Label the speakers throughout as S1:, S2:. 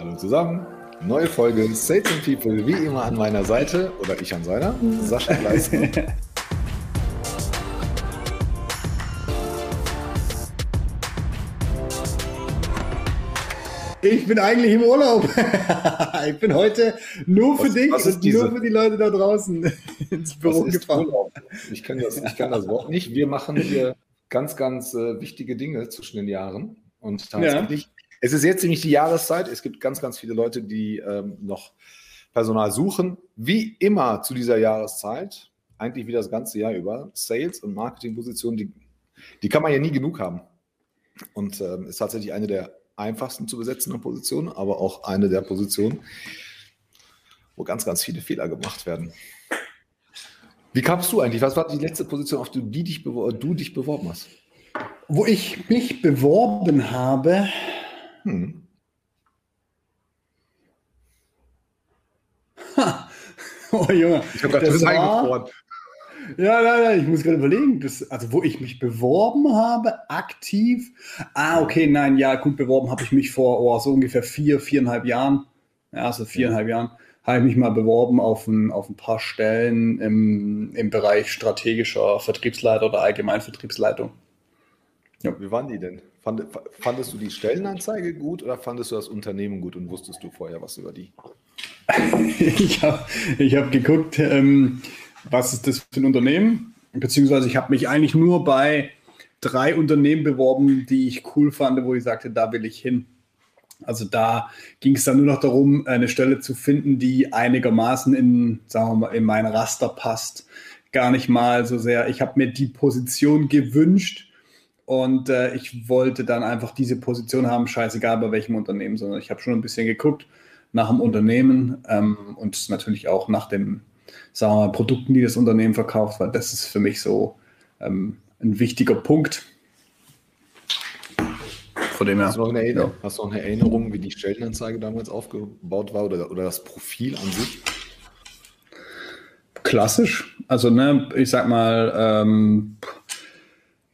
S1: Hallo zusammen. Neue Folge Sales and People, wie immer an meiner Seite oder ich an seiner, Sascha Leisten.
S2: Ich bin eigentlich im Urlaub. ich bin heute nur für was, dich was und nur für die Leute da draußen ins Büro gefahren. Urlaub?
S1: Ich kann, das, ich kann das Wort nicht. Wir machen hier ganz, ganz äh, wichtige Dinge zwischen den Jahren. Und tatsächlich. Es ist jetzt nämlich die Jahreszeit. Es gibt ganz, ganz viele Leute, die ähm, noch Personal suchen. Wie immer zu dieser Jahreszeit, eigentlich wie das ganze Jahr über, Sales- und Marketingpositionen, die, die kann man ja nie genug haben. Und ähm, ist tatsächlich eine der einfachsten zu besetzenden Positionen, aber auch eine der Positionen, wo ganz, ganz viele Fehler gemacht werden. Wie kamst du eigentlich? Was war die letzte Position, auf die dich, du dich beworben hast?
S2: Wo ich mich beworben habe. Hm. Oh Junge. Ich habe gerade das eingefroren. Ja, nein, nein, ich muss gerade überlegen. Das, also, wo ich mich beworben habe, aktiv. Ah, okay, nein, ja, gut, beworben habe ich mich vor oh, so ungefähr vier, viereinhalb Jahren. Ja, also viereinhalb ja. Jahren habe ich mich mal beworben auf ein, auf ein paar Stellen im, im Bereich strategischer Vertriebsleiter oder Allgemeinvertriebsleitung.
S1: Ja. Wie waren die denn? Fand, fandest du die Stellenanzeige gut oder fandest du das Unternehmen gut und wusstest du vorher was über die?
S2: ich habe ich hab geguckt, ähm, was ist das für ein Unternehmen? Beziehungsweise ich habe mich eigentlich nur bei drei Unternehmen beworben, die ich cool fand, wo ich sagte, da will ich hin. Also da ging es dann nur noch darum, eine Stelle zu finden, die einigermaßen in, sagen wir mal, in mein Raster passt. Gar nicht mal so sehr. Ich habe mir die Position gewünscht, und äh, ich wollte dann einfach diese Position haben, scheißegal bei welchem Unternehmen, sondern ich habe schon ein bisschen geguckt nach dem Unternehmen ähm, und natürlich auch nach den sagen wir mal, Produkten, die das Unternehmen verkauft, weil das ist für mich so ähm, ein wichtiger Punkt.
S1: Von dem her. Hast du, noch eine Erinnerung, ja. hast du noch eine Erinnerung, wie die Stellenanzeige damals aufgebaut war oder, oder das Profil an sich?
S2: Klassisch. Also, ne, ich sag mal, ähm,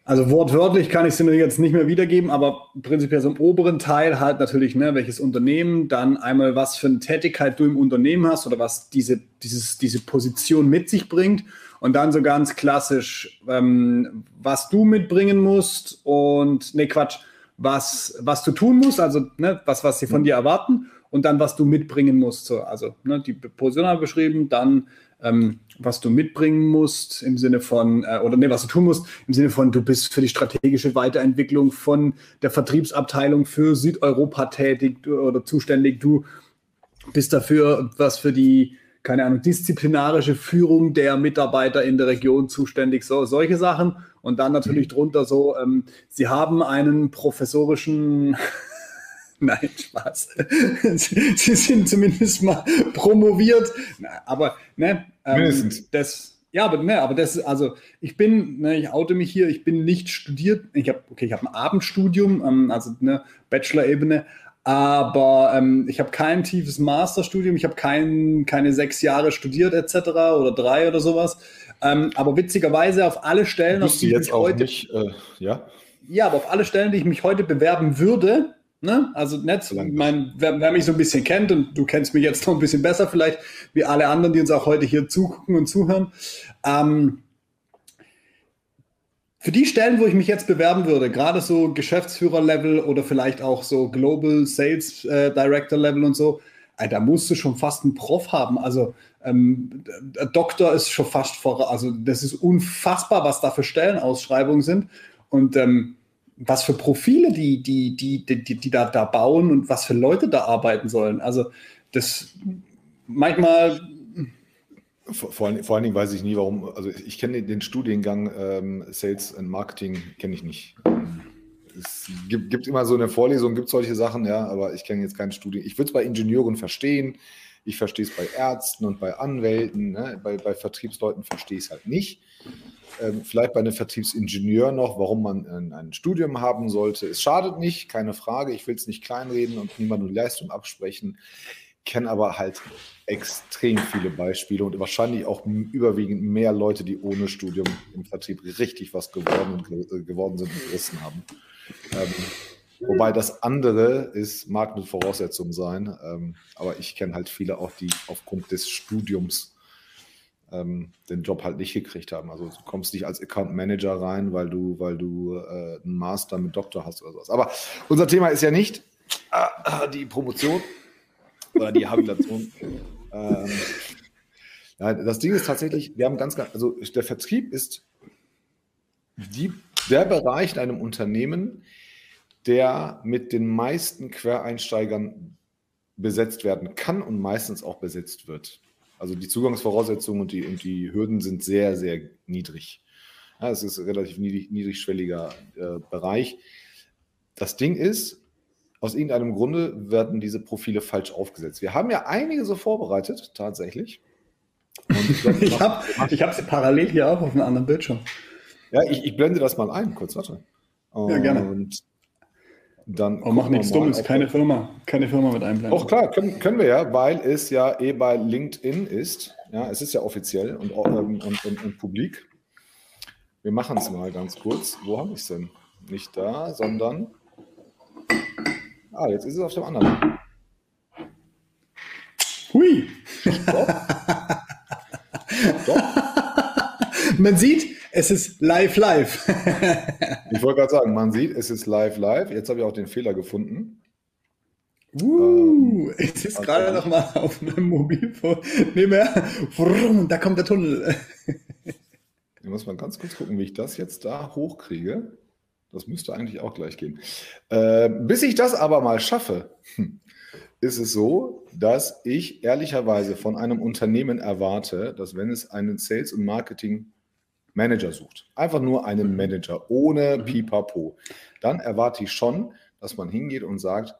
S2: also wortwörtlich kann ich es dir jetzt nicht mehr wiedergeben, aber prinzipiell so im oberen Teil halt natürlich, ne, welches Unternehmen, dann einmal was für eine Tätigkeit du im Unternehmen hast oder was diese, dieses, diese Position mit sich bringt und dann so ganz klassisch, ähm, was du mitbringen musst und, ne Quatsch, was, was du tun musst, also ne, was, was sie von dir erwarten und dann, was du mitbringen musst. So, also ne, die Position habe ich beschrieben, dann ähm, was du mitbringen musst im Sinne von, äh, oder nee, was du tun musst, im Sinne von, du bist für die strategische Weiterentwicklung von der Vertriebsabteilung für Südeuropa tätig oder zuständig. Du bist dafür, was für die, keine Ahnung, disziplinarische Führung der Mitarbeiter in der Region zuständig, so solche Sachen. Und dann natürlich mhm. drunter so, ähm, sie haben einen professorischen Nein, Spaß. Sie sind zumindest mal promoviert. Aber, ne, ähm, Mindestens. das, ja, aber, ne, aber das, also ich bin, ne, ich oute mich hier, ich bin nicht studiert. Ich habe, okay, ich habe ein Abendstudium, ähm, also ne, Bachelor-Ebene, aber ähm, ich habe kein tiefes Masterstudium, ich habe kein, keine sechs Jahre studiert etc. oder drei oder sowas. Ähm, aber witzigerweise auf alle Stellen,
S1: auf die ich mich heute, nicht, äh, ja?
S2: Ja, aber auf alle Stellen, die ich mich heute bewerben würde, Ne? Also Netz, mein, wer, wer, mich so ein bisschen kennt und du kennst mich jetzt noch ein bisschen besser vielleicht, wie alle anderen, die uns auch heute hier zugucken und zuhören. Ähm, für die Stellen, wo ich mich jetzt bewerben würde, gerade so Geschäftsführer-Level oder vielleicht auch so Global Sales äh, Director-Level und so, da musst du schon fast einen Prof haben. Also ähm, Doktor ist schon fast vor, also das ist unfassbar, was da für Stellenausschreibungen sind. Und ähm, was für Profile die, die, die, die, die, die da, da bauen und was für Leute da arbeiten sollen. Also das manchmal.
S1: Vor, allen, vor allen Dingen weiß ich nie, warum. Also ich kenne den Studiengang ähm, Sales and Marketing, kenne ich nicht. Es gibt, gibt, immer so eine Vorlesung, gibt solche Sachen, ja, aber ich kenne jetzt keinen Studien. Ich würde es bei Ingenieuren verstehen, ich verstehe es bei Ärzten und bei Anwälten, ne? bei, bei Vertriebsleuten verstehe ich es halt nicht. Ähm, vielleicht bei einem Vertriebsingenieur noch, warum man ein, Studium haben sollte. Es schadet nicht, keine Frage. Ich will es nicht kleinreden und niemandem die Leistung absprechen. Kenne aber halt extrem viele Beispiele und wahrscheinlich auch überwiegend mehr Leute, die ohne Studium im Vertrieb richtig was geworden, äh, geworden sind und gerissen haben. Ähm, Wobei das andere ist, mag eine Voraussetzung sein, ähm, aber ich kenne halt viele auch, die aufgrund des Studiums ähm, den Job halt nicht gekriegt haben. Also du kommst nicht als Account Manager rein, weil du, weil du äh, einen Master mit Doktor hast oder sowas. Aber unser Thema ist ja nicht äh, die Promotion oder die Habilitation. ähm, ja, das Ding ist tatsächlich, wir haben ganz, ganz, also der Vertrieb ist die, der Bereich in einem Unternehmen, der mit den meisten Quereinsteigern besetzt werden kann und meistens auch besetzt wird. Also die Zugangsvoraussetzungen und die, und die Hürden sind sehr, sehr niedrig. Ja, es ist ein relativ niedrig, niedrigschwelliger äh, Bereich. Das Ding ist, aus irgendeinem Grunde werden diese Profile falsch aufgesetzt. Wir haben ja einige so vorbereitet, tatsächlich.
S2: ich habe ich hab sie parallel hier auch auf einem anderen Bildschirm.
S1: Ja, ich, ich blende das mal ein, kurz, warte.
S2: Und ja, gerne.
S1: Dann
S2: oh, mach nichts Dummes, keine Firma, keine Firma mit einblenden.
S1: Auch klar, können, können wir ja, weil es ja eh bei LinkedIn ist. Ja, es ist ja offiziell und, ähm, und, und, und publik. Wir machen es mal ganz kurz. Wo habe ich es denn? Nicht da, sondern. Ah, jetzt ist es auf dem anderen.
S2: Hui! Stopp. Stopp. Man sieht, es ist live, live.
S1: ich wollte gerade sagen, man sieht, es ist live, live. Jetzt habe ich auch den Fehler gefunden.
S2: Uh, ähm, es ist gerade noch mal auf meinem Mobilfon. Nee mehr. Da kommt der Tunnel.
S1: Ich muss mal ganz kurz gucken, wie ich das jetzt da hochkriege. Das müsste eigentlich auch gleich gehen. Äh, bis ich das aber mal schaffe, ist es so, dass ich ehrlicherweise von einem Unternehmen erwarte, dass wenn es einen Sales- und Marketing Manager sucht, einfach nur einen mhm. Manager ohne mhm. Pipapo, dann erwarte ich schon, dass man hingeht und sagt,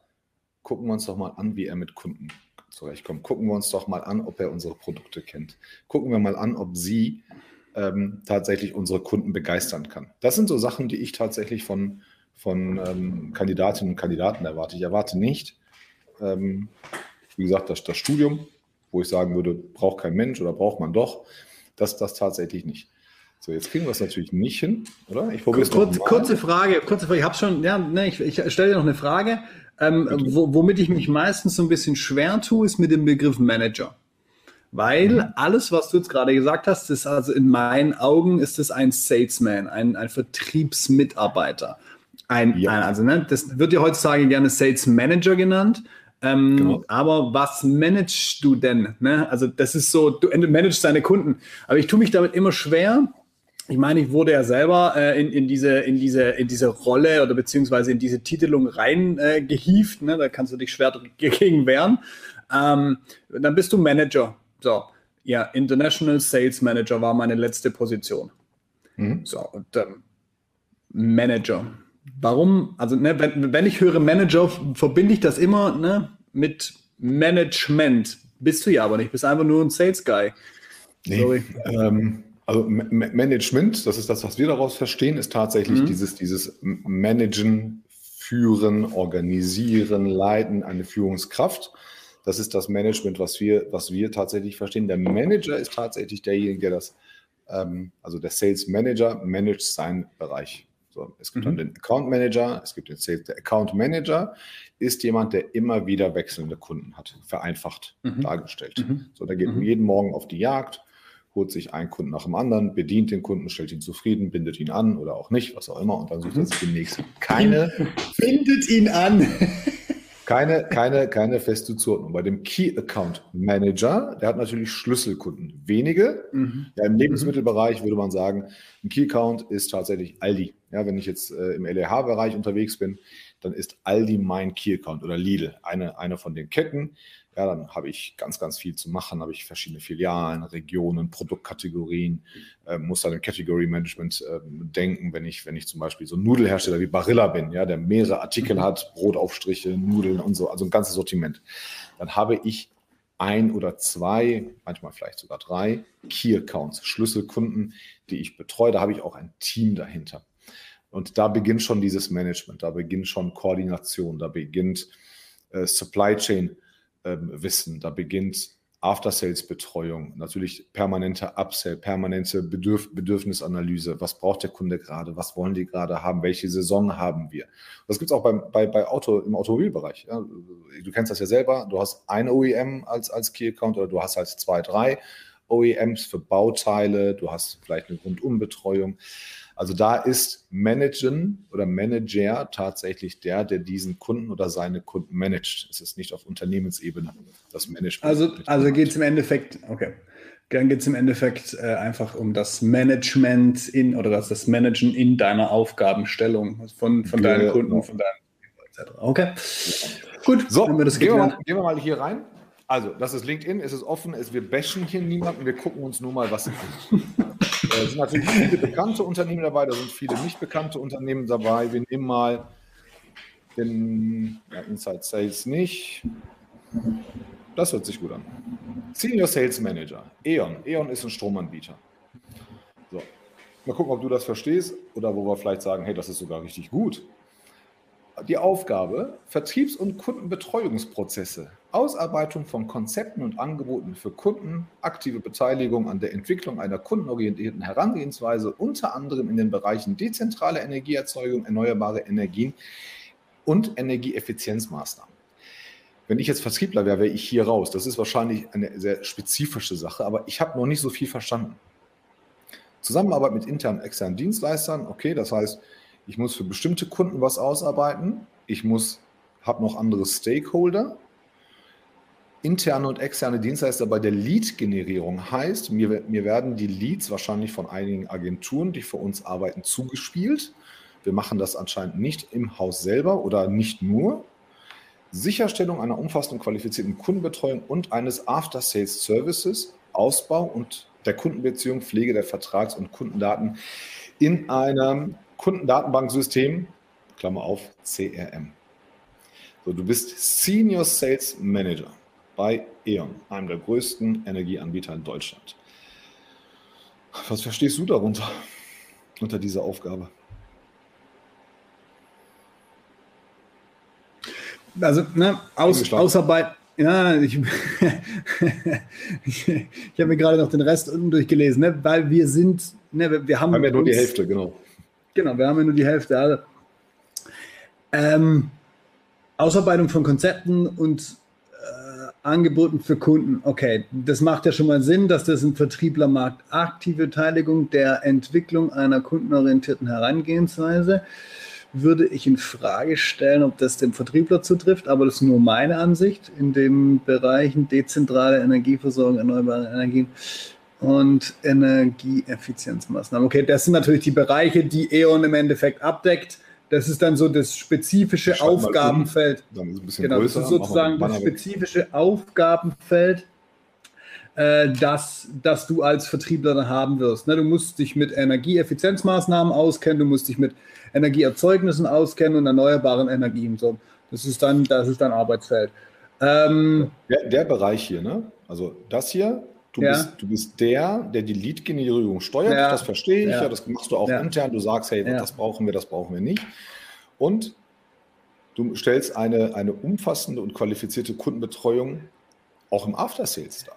S1: gucken wir uns doch mal an, wie er mit Kunden zurechtkommt. Gucken wir uns doch mal an, ob er unsere Produkte kennt. Gucken wir mal an, ob sie ähm, tatsächlich unsere Kunden begeistern kann. Das sind so Sachen, die ich tatsächlich von, von ähm, Kandidatinnen und Kandidaten erwarte. Ich erwarte nicht, ähm, wie gesagt, das, das Studium, wo ich sagen würde, braucht kein Mensch oder braucht man doch. Das, das tatsächlich nicht. So, jetzt kriegen wir es natürlich nicht hin, oder?
S2: Ich probiere es Kurz, Kurze Frage, kurze Frage. Ich habe schon, ja, ne, ich, ich stelle dir noch eine Frage. Ähm, wo, womit ich mich meistens so ein bisschen schwer tue, ist mit dem Begriff Manager. Weil mhm. alles, was du jetzt gerade gesagt hast, ist also in meinen Augen ist es ein Salesman, ein, ein Vertriebsmitarbeiter. Ein, ja. ein, also ne, das wird ja heutzutage gerne Sales Manager genannt. Ähm, genau. Aber was managst du denn? Ne? Also das ist so, du managst deine Kunden. Aber ich tue mich damit immer schwer, ich meine, ich wurde ja selber äh, in, in, diese, in, diese, in diese Rolle oder beziehungsweise in diese Titelung reingehieft. Äh, ne? Da kannst du dich schwer dagegen wehren. Ähm, dann bist du Manager. So, ja, International Sales Manager war meine letzte Position. Mhm. So, und ähm, Manager. Warum? Also, ne, wenn, wenn ich höre Manager, verbinde ich das immer ne, mit Management. Bist du ja aber nicht, bist einfach nur ein Sales Guy.
S1: Nee, ähm, also Management, das ist das, was wir daraus verstehen, ist tatsächlich mhm. dieses, dieses Managen, Führen, Organisieren, Leiten, eine Führungskraft. Das ist das Management, was wir, was wir tatsächlich verstehen. Der Manager ist tatsächlich derjenige, der das, ähm, also der Sales Manager managt seinen Bereich. So, es gibt mhm. dann den Account Manager, es gibt den Sales, der Account Manager ist jemand, der immer wieder wechselnde Kunden hat, vereinfacht mhm. dargestellt. Mhm. So, der geht mhm. jeden Morgen auf die Jagd, holt sich einen Kunden nach dem anderen, bedient den Kunden, stellt ihn zufrieden, bindet ihn an oder auch nicht, was auch immer, und dann sucht er sich den nächsten.
S2: Keine. Bindet ihn an.
S1: keine, keine, keine feste Zuordnung. Bei dem Key Account Manager, der hat natürlich Schlüsselkunden. Wenige. Mhm. Ja, Im Lebensmittelbereich würde man sagen, ein Key Account ist tatsächlich Aldi. Ja, wenn ich jetzt äh, im LEH-Bereich unterwegs bin, dann ist Aldi mein Key Account oder Lidl, eine, eine von den Ketten. Ja, dann habe ich ganz, ganz viel zu machen, habe ich verschiedene Filialen, Regionen, Produktkategorien, äh, muss dann im Category Management äh, denken, wenn ich, wenn ich zum Beispiel so ein Nudelhersteller wie Barilla bin, ja, der mehrere Artikel mhm. hat, Brotaufstriche, Nudeln und so, also ein ganzes Sortiment. Dann habe ich ein oder zwei, manchmal vielleicht sogar drei Key Accounts, Schlüsselkunden, die ich betreue. Da habe ich auch ein Team dahinter. Und da beginnt schon dieses Management, da beginnt schon Koordination, da beginnt äh, Supply Chain ähm, Wissen, da beginnt After-Sales-Betreuung, natürlich permanente Upsell, permanente Bedürf Bedürfnisanalyse. Was braucht der Kunde gerade? Was wollen die gerade haben? Welche Saison haben wir? Das gibt es auch beim, bei, bei Auto, im Automobilbereich. Ja. Du kennst das ja selber. Du hast eine OEM als, als Key-Account oder du hast halt zwei, drei OEMs für Bauteile. Du hast vielleicht eine Rundumbetreuung. Also da ist Managen oder Manager tatsächlich der, der diesen Kunden oder seine Kunden managt. Es ist nicht auf Unternehmensebene das Management.
S2: Also, also geht es im Endeffekt, okay. Dann geht es im Endeffekt äh, einfach um das Management in oder das, das Managen in deiner Aufgabenstellung von, von deinen genau. Kunden, von deinen etc. Okay.
S1: Gut, so, wir das gehen, wir mal, gehen wir mal hier rein. Also, das ist LinkedIn, es ist offen, es, wir bashen hier niemanden, wir gucken uns nur mal, was Da sind natürlich viele bekannte Unternehmen dabei, da sind viele nicht bekannte Unternehmen dabei. Wir nehmen mal den ja, Inside Sales nicht. Das hört sich gut an. Senior Sales Manager, E.ON. E.ON ist ein Stromanbieter. So. Mal gucken, ob du das verstehst oder wo wir vielleicht sagen, hey, das ist sogar richtig gut die Aufgabe, Vertriebs- und Kundenbetreuungsprozesse, Ausarbeitung von Konzepten und Angeboten für Kunden, aktive Beteiligung an der Entwicklung einer kundenorientierten Herangehensweise, unter anderem in den Bereichen dezentrale Energieerzeugung, erneuerbare Energien und Energieeffizienzmaßnahmen. Wenn ich jetzt Vertriebler wäre, wäre ich hier raus. Das ist wahrscheinlich eine sehr spezifische Sache, aber ich habe noch nicht so viel verstanden. Zusammenarbeit mit internen, externen Dienstleistern, okay, das heißt, ich muss für bestimmte Kunden was ausarbeiten. Ich muss, habe noch andere Stakeholder. Interne und externe Dienstleister bei der Lead-Generierung heißt, mir, mir werden die Leads wahrscheinlich von einigen Agenturen, die für uns arbeiten, zugespielt. Wir machen das anscheinend nicht im Haus selber oder nicht nur. Sicherstellung einer umfassenden qualifizierten Kundenbetreuung und eines After-Sales-Services, Ausbau und der Kundenbeziehung, Pflege der Vertrags- und Kundendaten in einem Kundendatenbanksystem, Klammer auf, CRM. So, du bist Senior Sales Manager bei E.ON, einem der größten Energieanbieter in Deutschland. Was verstehst du darunter, unter dieser Aufgabe?
S2: Also, ne, Aus, Ausarbeit, ja, ich, ich, ich habe mir gerade noch den Rest unten durchgelesen, ne, weil wir sind, ne, wir, wir haben.
S1: Haben ja nur uns, die Hälfte, genau.
S2: Genau, wir haben ja nur die Hälfte. Also, ähm, Ausarbeitung von Konzepten und Angeboten für Kunden. Okay, das macht ja schon mal Sinn, dass das ein Vertriebler macht. Aktive Beteiligung der Entwicklung einer kundenorientierten Herangehensweise würde ich in Frage stellen, ob das dem Vertriebler zutrifft, aber das ist nur meine Ansicht in den Bereichen dezentrale Energieversorgung, erneuerbare Energien und Energieeffizienzmaßnahmen. Okay, das sind natürlich die Bereiche, die E.ON im Endeffekt abdeckt. Das ist dann so das spezifische Aufgabenfeld. Um, genau, größer, das ist sozusagen das spezifische Aufgabenfeld, äh, das, das du als Vertriebler dann haben wirst. Ne, du musst dich mit Energieeffizienzmaßnahmen auskennen, du musst dich mit Energieerzeugnissen auskennen und erneuerbaren Energien. So, das ist dann, das ist dann Arbeitsfeld.
S1: Ähm, der, der Bereich hier, ne? Also das hier Du, ja. bist, du bist der, der die Lead-Generierung steuert. Ja. Das verstehe ich. Ja. ja. das machst du auch intern. Du sagst, hey, das brauchen wir, das brauchen wir nicht. Und du stellst eine, eine umfassende und qualifizierte Kundenbetreuung auch im After-Sales dar.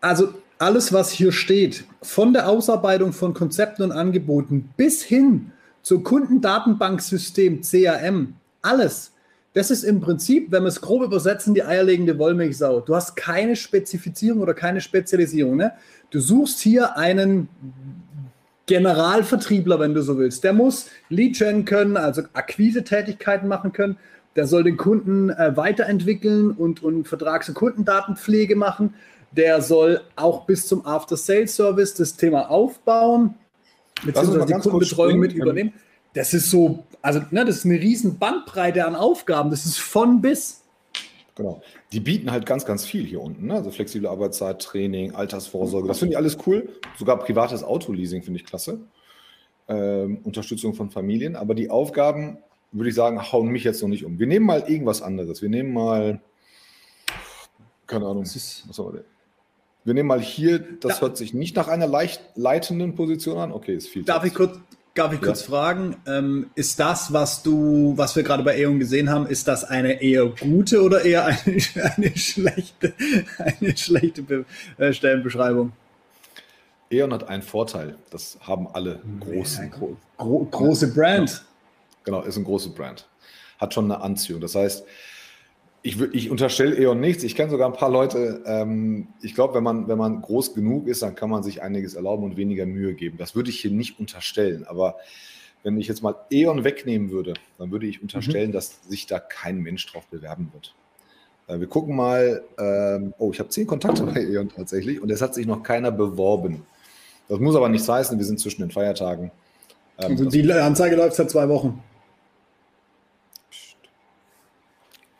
S2: Also alles, was hier steht, von der Ausarbeitung von Konzepten und Angeboten bis hin zum Kundendatenbanksystem CRM, alles das ist im Prinzip, wenn wir es grob übersetzen, die eierlegende Wollmilchsau. Du hast keine Spezifizierung oder keine Spezialisierung. Ne? Du suchst hier einen Generalvertriebler, wenn du so willst. Der muss Lead-Gen können, also Akquise-Tätigkeiten machen können. Der soll den Kunden äh, weiterentwickeln und, und Vertrags- und Kundendatenpflege machen. Der soll auch bis zum After-Sales-Service das Thema aufbauen, beziehungsweise die Kundenbetreuung mit übernehmen. Das ist so also ne, das ist eine riesen Bandbreite an Aufgaben. Das ist von bis.
S1: Genau. Die bieten halt ganz, ganz viel hier unten. Ne? Also flexible Arbeitszeit, Training, Altersvorsorge. Das finde ich alles cool. Sogar privates Autoleasing finde ich klasse. Ähm, Unterstützung von Familien. Aber die Aufgaben, würde ich sagen, hauen mich jetzt noch nicht um. Wir nehmen mal irgendwas anderes. Wir nehmen mal, keine Ahnung, was haben wir denn? Wir nehmen mal hier, das da, hört sich nicht nach einer leicht leitenden Position an. Okay, ist viel.
S2: Darf ich kurz, Darf ich kurz ja. fragen, ähm, ist das, was du, was wir gerade bei E.ON gesehen haben, ist das eine eher gute oder eher eine, eine schlechte, eine schlechte Be äh, Stellenbeschreibung?
S1: E.ON hat einen Vorteil, das haben alle großen.
S2: Gro gro große Brand.
S1: Genau, ist ein großes Brand. Hat schon eine Anziehung. Das heißt, ich, ich unterstelle E.ON nichts. Ich kenne sogar ein paar Leute. Ähm, ich glaube, wenn man, wenn man groß genug ist, dann kann man sich einiges erlauben und weniger Mühe geben. Das würde ich hier nicht unterstellen. Aber wenn ich jetzt mal E.ON wegnehmen würde, dann würde ich unterstellen, mhm. dass sich da kein Mensch drauf bewerben wird. Äh, wir gucken mal. Ähm, oh, ich habe zehn Kontakte bei E.ON tatsächlich und es hat sich noch keiner beworben. Das muss aber nichts heißen. Wir sind zwischen den Feiertagen.
S2: Ähm, also die Anzeige läuft seit zwei Wochen.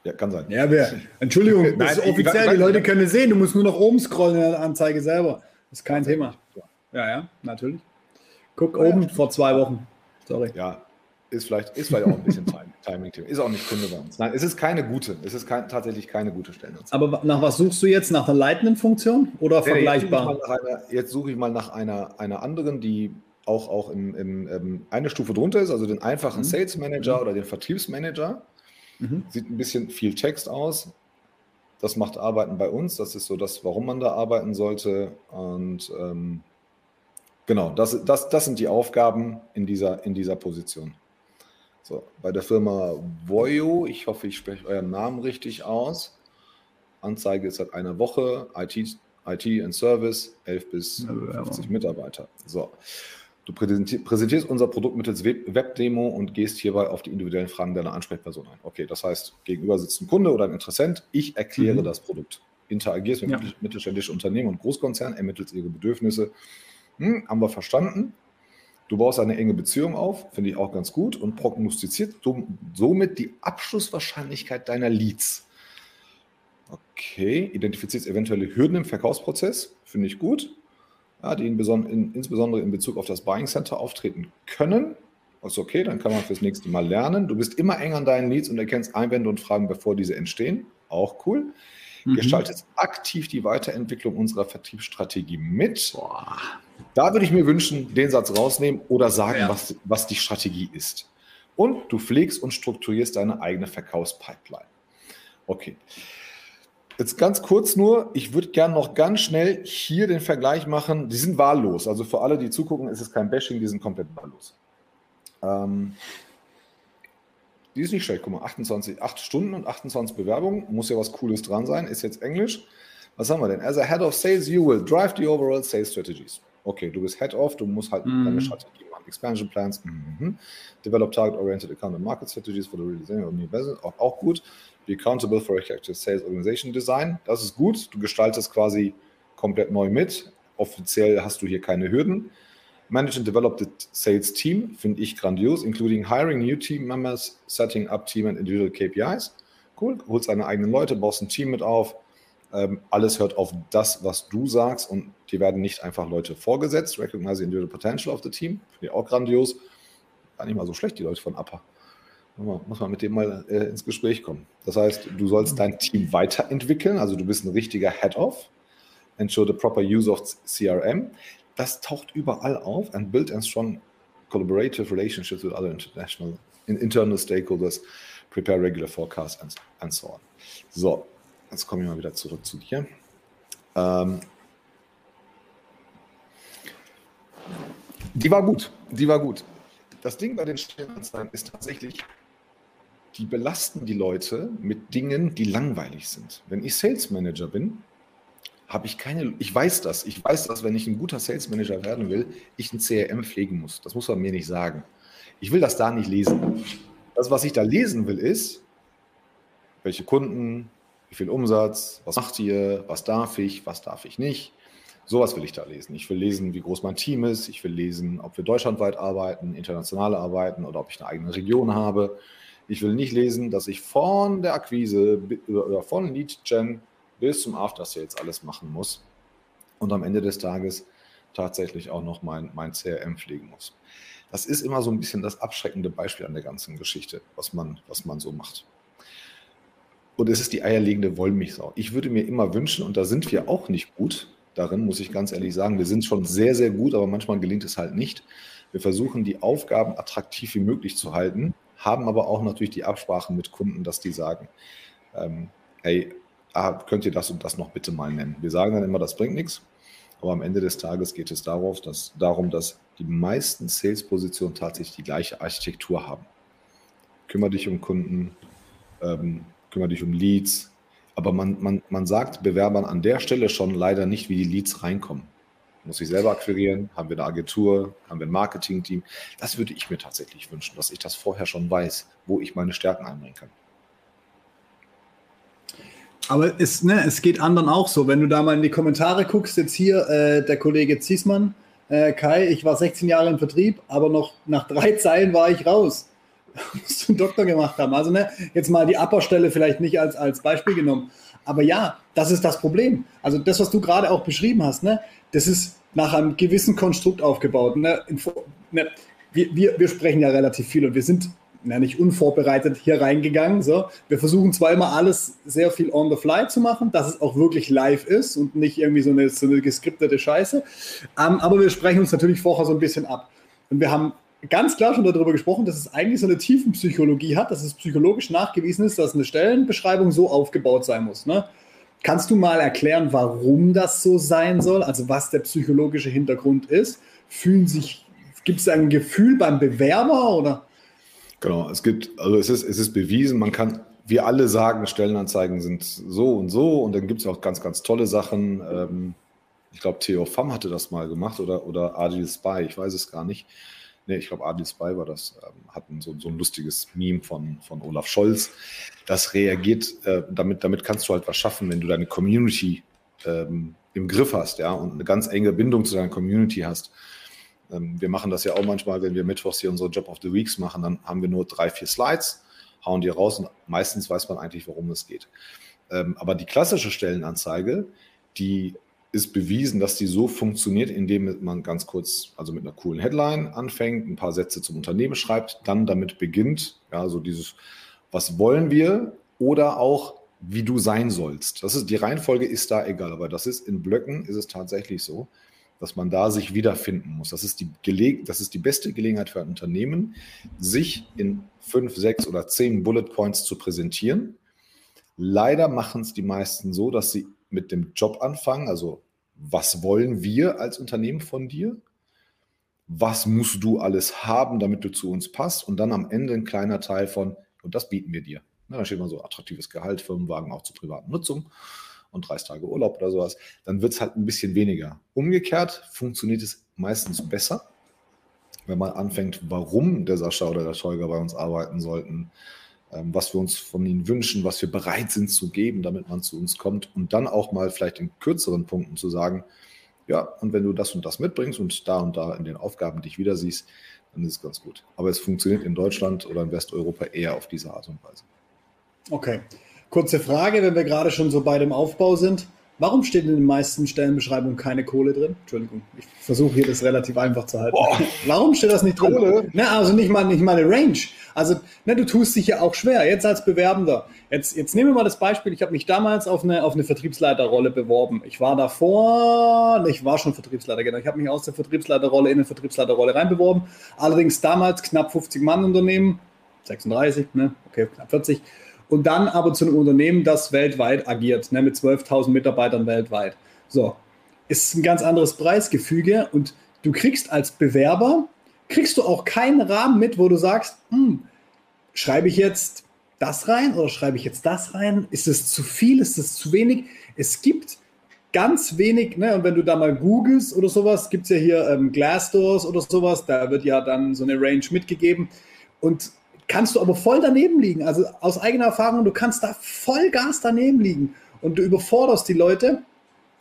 S1: Ja, kann sein.
S2: Ja, wer, Entschuldigung, das Nein, ist offiziell, ich, die Leute können es sehen, du musst nur noch oben scrollen in der Anzeige selber. Das ist kein Thema. Ja, ja, natürlich. Guck ja, oben ja. vor zwei Wochen. Sorry.
S1: Ja, ist vielleicht, ist vielleicht auch ein bisschen Timing. Ist auch nicht Kunde bei uns. Nein, es ist keine gute. Es ist kein, tatsächlich keine gute Stelle.
S2: Aber nach was suchst du jetzt? Nach einer leitenden Funktion oder nee, vergleichbar?
S1: Jetzt suche ich mal nach einer, einer anderen, die auch, auch im, im, im, eine Stufe drunter ist, also den einfachen mhm. Sales Manager mhm. oder den Vertriebsmanager. Mhm. Sieht ein bisschen viel Text aus. Das macht Arbeiten bei uns. Das ist so das, warum man da arbeiten sollte. Und ähm, genau, das, das, das sind die Aufgaben in dieser, in dieser Position. So, bei der Firma Voyo, ich hoffe, ich spreche euren Namen richtig aus. Anzeige ist seit einer Woche, IT, IT and Service, 11 bis 50 Mitarbeiter. So. Du präsentierst unser Produkt mittels Webdemo und gehst hierbei auf die individuellen Fragen deiner Ansprechperson ein. Okay, das heißt, gegenüber sitzt ein Kunde oder ein Interessent, ich erkläre mhm. das Produkt. Interagierst mit ja. mittelständischen Unternehmen und Großkonzernen, ermittelst ihre Bedürfnisse. Hm, haben wir verstanden. Du baust eine enge Beziehung auf, finde ich auch ganz gut, und prognostizierst somit die Abschlusswahrscheinlichkeit deiner Leads. Okay, identifizierst eventuelle Hürden im Verkaufsprozess, finde ich gut ja, die in, in, insbesondere in Bezug auf das Buying Center auftreten können. Das ist okay, dann kann man fürs nächste Mal lernen. Du bist immer eng an deinen Leads und erkennst Einwände und Fragen, bevor diese entstehen. Auch cool. Mhm. Gestaltest aktiv die Weiterentwicklung unserer Vertriebsstrategie mit. Boah. Da würde ich mir wünschen, den Satz rausnehmen oder sagen, ja. was, was die Strategie ist. Und du pflegst und strukturierst deine eigene Verkaufspipeline. Okay. Jetzt ganz kurz nur, ich würde gerne noch ganz schnell hier den Vergleich machen. Die sind wahllos. Also für alle, die zugucken, ist es kein Bashing, die sind komplett wahllos. Ähm, die ist nicht schlecht. Guck mal, 28, 8 Stunden und 28 Bewerbungen. Muss ja was Cooles dran sein. Ist jetzt Englisch. Was haben wir denn? As a Head of Sales, you will drive the overall sales strategies. Okay, du bist Head of, du musst halt mm. deine Strategie Expansion Plans, mm Develop Target-Oriented Account and Market Strategies for the Realization of New Business. Auch, auch gut. Be accountable for effective sales organization design. Das ist gut. Du gestaltest quasi komplett neu mit. Offiziell hast du hier keine Hürden. Manage and develop the sales team, finde ich grandios, including hiring new team members, setting up team and individual KPIs. Cool, holst deine eigenen Leute, baust ein Team mit auf. Ähm, alles hört auf das, was du sagst und dir werden nicht einfach Leute vorgesetzt. Recognize the individual potential of the team, finde ich auch grandios. Gar nicht mal so schlecht, die Leute von APA muss man mit dem mal äh, ins Gespräch kommen. Das heißt, du sollst dein Team weiterentwickeln, also du bist ein richtiger Head-Off, ensure the proper use of CRM. Das taucht überall auf and build and strong collaborative relationships with other international internal stakeholders, prepare regular forecasts and, and so on. So, jetzt komme ich mal wieder zurück zu dir. Ähm, die war gut, die war gut. Das Ding bei den Stellenanzeigen ist tatsächlich, die belasten die Leute mit Dingen, die langweilig sind. Wenn ich Sales Manager bin, habe ich keine, ich weiß das, ich weiß dass wenn ich ein guter Sales Manager werden will, ich ein CRM pflegen muss. Das muss man mir nicht sagen. Ich will das da nicht lesen. Das, was ich da lesen will, ist, welche Kunden, wie viel Umsatz, was macht ihr, was darf ich, was darf ich nicht. Sowas will ich da lesen. Ich will lesen, wie groß mein Team ist. Ich will lesen, ob wir deutschlandweit arbeiten, international arbeiten oder ob ich eine eigene Region habe. Ich will nicht lesen, dass ich von der Akquise oder von Lead Gen bis zum After Sales alles machen muss und am Ende des Tages tatsächlich auch noch mein, mein CRM pflegen muss. Das ist immer so ein bisschen das abschreckende Beispiel an der ganzen Geschichte, was man, was man so macht. Und es ist die eierlegende Wollmilchsau. Ich würde mir immer wünschen, und da sind wir auch nicht gut darin, muss ich ganz ehrlich sagen, wir sind schon sehr, sehr gut, aber manchmal gelingt es halt nicht, Wir versuchen, die Aufgaben attraktiv wie möglich zu halten, haben aber auch natürlich die Absprachen mit Kunden, dass die sagen, ähm, hey, ah, könnt ihr das und das noch bitte mal nennen. Wir sagen dann immer, das bringt nichts. Aber am Ende des Tages geht es darauf, dass, darum, dass die meisten Sales-Positionen tatsächlich die gleiche Architektur haben. Kümmere dich um Kunden, ähm, kümmere dich um Leads. Aber man, man, man sagt Bewerbern an der Stelle schon leider nicht, wie die Leads reinkommen. Muss ich selber akquirieren? Haben wir eine Agentur? Haben wir ein Marketing-Team? Das würde ich mir tatsächlich wünschen, dass ich das vorher schon weiß, wo ich meine Stärken einbringen kann.
S2: Aber es, ne, es geht anderen auch so. Wenn du da mal in die Kommentare guckst, jetzt hier äh, der Kollege Ziesmann, äh, Kai, ich war 16 Jahre im Vertrieb, aber noch nach drei Zeilen war ich raus. Einen Doktor gemacht haben. Also ne, jetzt mal die Upper-Stelle vielleicht nicht als, als Beispiel genommen. Aber ja, das ist das Problem. Also das, was du gerade auch beschrieben hast, ne, das ist nach einem gewissen Konstrukt aufgebaut. Ne? ne wir, wir, wir sprechen ja relativ viel und wir sind na, nicht unvorbereitet hier reingegangen. So. Wir versuchen zwar immer alles sehr viel on the fly zu machen, dass es auch wirklich live ist und nicht irgendwie so eine, so eine geskriptete Scheiße. Um, ähm, aber wir sprechen uns natürlich vorher so ein bisschen ab. Und wir haben ganz klar schon darüber gesprochen, dass es eigentlich so eine Tiefenpsychologie hat, dass es psychologisch nachgewiesen ist, dass eine Stellenbeschreibung so aufgebaut sein muss. Ne? Kannst du mal erklären, warum das so sein soll? Also was der psychologische Hintergrund ist? Fühlen sich, gibt es ein Gefühl beim Bewerber oder?
S1: Genau, es gibt, also es ist, es ist bewiesen, man kann, wir alle sagen, Stellenanzeigen sind so und so und dann gibt es auch ganz, ganz tolle Sachen. Ähm, ich glaube, Theo Pham hatte das mal gemacht oder, oder Adil Spy, ich weiß es gar nicht. Nee, ich glaube, Adil Spy war das, ähm, hatten so, so ein lustiges Meme von, von Olaf Scholz. Das reagiert, äh, damit, damit kannst du halt was schaffen, wenn du deine Community ähm, im Griff hast, ja, und eine ganz enge Bindung zu deiner Community hast. Ähm, wir machen das ja auch manchmal, wenn wir mittwochs hier unsere Job of the Weeks machen, dann haben wir nur drei, vier Slides, hauen die raus und meistens weiß man eigentlich, worum es geht. Ähm, aber die klassische Stellenanzeige, die ist bewiesen, dass die so funktioniert, indem man ganz kurz, also mit einer coolen Headline anfängt, ein paar Sätze zum Unternehmen schreibt, dann damit beginnt, ja, so dieses, was wollen wir oder auch, wie du sein sollst. Das ist, die Reihenfolge ist da egal, aber das ist in Blöcken, ist es tatsächlich so dass man da sich wiederfinden muss. Das ist die, Gele das ist die beste Gelegenheit für ein Unternehmen, sich in fünf, sechs oder zehn Bullet Points zu präsentieren. Leider machen es die meisten so, dass sie mit dem Job anfangen, also was wollen wir als Unternehmen von dir? Was musst du alles haben, damit du zu uns passt? Und dann am Ende ein kleiner Teil von, und das bieten wir dir. Na, da steht mal so attraktives Gehalt, Firmenwagen auch zur privaten Nutzung und 30 Tage Urlaub oder sowas, dann wird es halt ein bisschen weniger. Umgekehrt funktioniert es meistens besser, wenn man anfängt, warum der Sascha oder der Tolga bei uns arbeiten sollten, was wir uns von ihnen wünschen, was wir bereit sind zu geben, damit man zu uns kommt und dann auch mal vielleicht in kürzeren Punkten zu sagen, ja, und wenn du das und das mitbringst und da und da in den Aufgaben dich wieder siehst, dann ist es ganz gut. Aber es funktioniert in Deutschland oder in Westeuropa eher auf diese Art und Weise.
S2: Okay. Kurze Frage, wenn wir gerade schon so bei dem Aufbau sind. Warum steht in den meisten Stellenbeschreibungen keine Kohle drin? Entschuldigung, ich versuche hier das relativ einfach zu halten. Boah. Warum steht das nicht drin? Kohle? Na, also nicht mal, nicht mal eine Range. Also, ne, du tust dich ja auch schwer, jetzt als Bewerbender. Jetzt, jetzt nehmen wir mal das Beispiel, ich habe mich damals auf eine, auf eine Vertriebsleiterrolle beworben. Ich war davor, ich war schon Vertriebsleiter, genau. Ich habe mich aus der Vertriebsleiterrolle in eine Vertriebsleiterrolle reinbeworben. Allerdings damals knapp 50 Mann Unternehmen, 36, ne, okay, knapp 40 und dann aber zu einem Unternehmen, das weltweit agiert, ne, mit 12.000 Mitarbeitern weltweit. So, ist ein ganz anderes Preisgefüge und du kriegst als Bewerber, kriegst du auch keinen Rahmen mit, wo du sagst, hm, schreibe ich jetzt das rein oder schreibe ich jetzt das rein? Ist es zu viel? Ist es zu wenig? Es gibt ganz wenig, ne, und wenn du da mal googelst oder sowas, gibt es ja hier ähm, Glassdoors oder sowas, da wird ja dann so eine Range mitgegeben. Und kannst du aber voll daneben liegen. Also aus eigener Erfahrung, du kannst da voll Gas daneben liegen und du überforderst die Leute.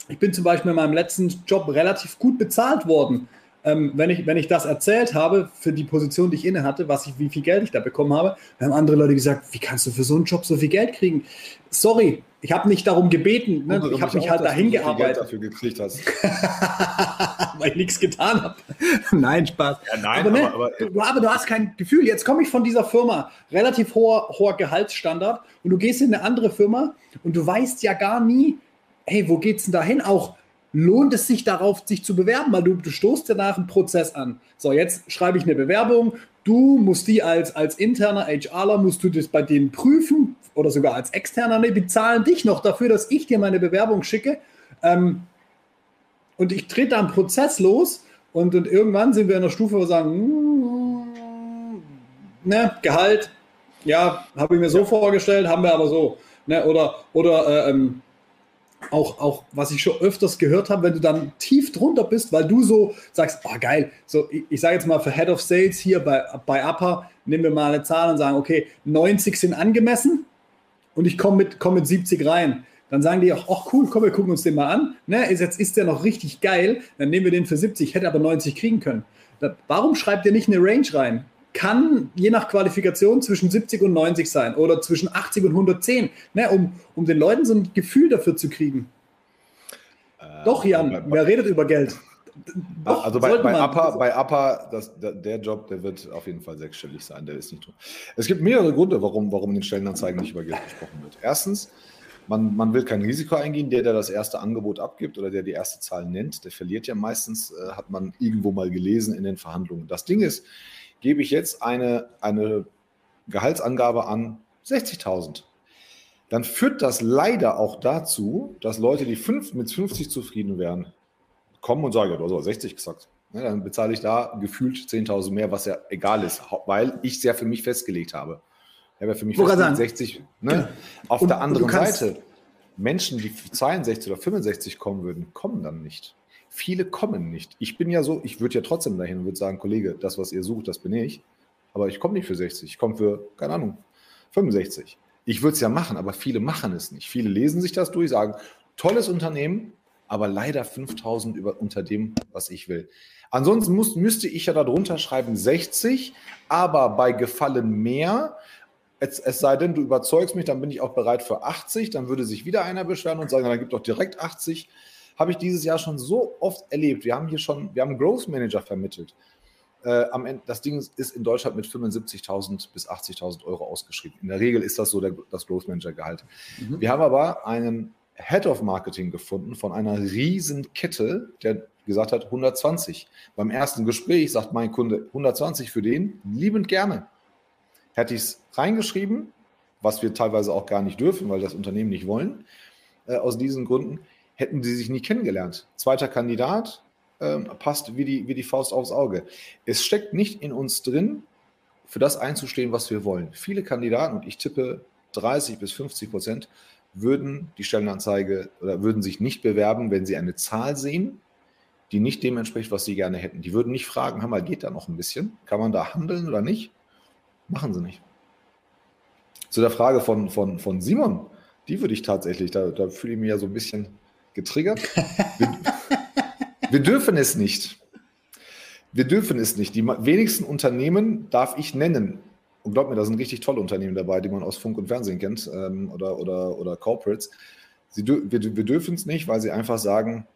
S2: Ich bin zum Beispiel in meinem letzten Job relativ gut bezahlt worden. Ähm, wenn, ich, wenn ich das erzählt habe für die Position, die ich inne hatte, was ich, wie viel Geld ich da bekommen habe, haben andere Leute gesagt, wie kannst du für so einen Job so viel Geld kriegen? Sorry, ich habe nicht darum gebeten. Ne? Ich habe mich halt dahin gearbeitet.
S1: Geld dafür gekriegt hast.
S2: Weil ich nichts getan habe. nein, Spaß.
S1: Ja, nein,
S2: aber, ne, aber, aber, du, aber, du, hast kein Gefühl. Jetzt komme ich von dieser Firma, relativ hoher, hoher Gehaltsstandard, und du gehst in eine andere Firma und du weißt ja gar nie, hey, wo geht's denn da hin? Auch lohnt es sich darauf, sich zu bewerben, weil du, du stoßt ja nach einem Prozess an. So, jetzt schreibe ich eine Bewerbung, du musst die als, als interner HRler, musst du das bei denen prüfen oder sogar als externer, nee, bezahlen dich noch dafür, dass ich dir meine Bewerbung schicke. Ähm, und ich trete da einen Prozess los und, und irgendwann sind wir in der Stufe, wo wir sagen, mm, ne, Gehalt, ja, habe ich mir so ja. vorgestellt, haben wir aber so. Ne, oder oder äh, ähm, auch, auch, was ich schon öfters gehört habe, wenn du dann tief drunter bist, weil du so sagst, oh geil, so ich, ich sage jetzt mal für Head of Sales hier bei, bei Upper, nehmen wir mal eine Zahl und sagen, okay, 90 sind angemessen und ich komme mit, komm mit 70 rein. Dann sagen die auch, ach cool, komm, wir gucken uns den mal an. Ne, ist, jetzt ist der noch richtig geil, dann nehmen wir den für 70, hätte aber 90 kriegen können. Da, warum schreibt ihr nicht eine Range rein? Kann je nach Qualifikation zwischen 70 und 90 sein oder zwischen 80 und 110, ne, um, um den Leuten so ein Gefühl dafür zu kriegen. Äh, Doch, Jan, bei, wer redet über Geld?
S1: Doch, also bei, bei Upper, bei Upper das, der Job, der wird auf jeden Fall sechsstellig sein, der ist nicht drin. Es gibt mehrere Gründe, warum, warum in den Stellenanzeigen nicht über Geld gesprochen wird. Erstens, man, man will kein Risiko eingehen. Der, der das erste Angebot abgibt oder der die erste Zahl nennt, der verliert ja meistens, äh, hat man irgendwo mal gelesen in den Verhandlungen. Das Ding ist, gebe ich jetzt eine, eine Gehaltsangabe an 60.000. Dann führt das leider auch dazu, dass Leute, die fünf, mit 50 zufrieden wären, kommen und sagen, ja, du hast aber 60 gesagt. Ja, dann bezahle ich da gefühlt 10.000 mehr, was ja egal ist, weil ich es ja für mich festgelegt habe. Ich habe ja für mich festgelegt 60. Ne? Ja. Auf und, der anderen Seite, Menschen, die 62 oder 65 kommen würden, kommen dann nicht. Viele kommen nicht. Ich bin ja so, ich würde ja trotzdem dahin und würde sagen, Kollege, das, was ihr sucht, das bin ich. Aber ich komme nicht für 60, ich komme für, keine Ahnung, 65. Ich würde es ja machen, aber viele machen es nicht. Viele lesen sich das durch, sagen, tolles Unternehmen, aber leider 5000 über, unter dem, was ich will. Ansonsten muss, müsste ich ja darunter schreiben 60, aber bei Gefallen mehr. Es, es, sei denn, du überzeugst mich, dann bin ich auch bereit für 80. Dann würde sich wieder einer beschweren und sagen, dann gibt doch direkt 80 habe ich dieses Jahr schon so oft erlebt. Wir haben hier schon, wir haben einen Growth Manager vermittelt. Äh, am Ende, das Ding ist in Deutschland mit 75.000 bis 80.000 Euro ausgeschrieben. In der Regel ist das so der, das Growth Manager Gehalt. Mhm. Wir haben aber einen Head of Marketing gefunden von einer riesen Kette, der gesagt hat 120. Beim ersten Gespräch sagt mein Kunde 120 für den, liebend gerne. Hätte ich es reingeschrieben, was wir teilweise auch gar nicht dürfen, weil das Unternehmen nicht wollen, äh, aus diesen Gründen, hätten sie sich nie kennengelernt. Zweiter Kandidat ähm, passt wie die, wie die Faust aufs Auge. Es steckt nicht in uns drin, für das einzustehen, was wir wollen. Viele Kandidaten, und ich tippe 30 bis 50 Prozent, würden die Stellenanzeige oder würden sich nicht bewerben, wenn sie eine Zahl sehen, die nicht dem entspricht, was sie gerne hätten. Die würden nicht fragen, hör mal, geht da noch ein bisschen? Kann man da handeln oder nicht? Machen sie nicht. Zu der Frage von, von, von Simon, die würde ich tatsächlich, da, da fühle ich mich ja so ein bisschen getriggert. Wir, wir dürfen es nicht. Wir dürfen es nicht. Die wenigsten Unternehmen darf ich nennen. Und glaubt mir, da sind richtig tolle Unternehmen dabei, die man aus Funk und Fernsehen kennt ähm, oder, oder, oder Corporates. Sie, wir, wir dürfen es nicht, weil sie einfach sagen,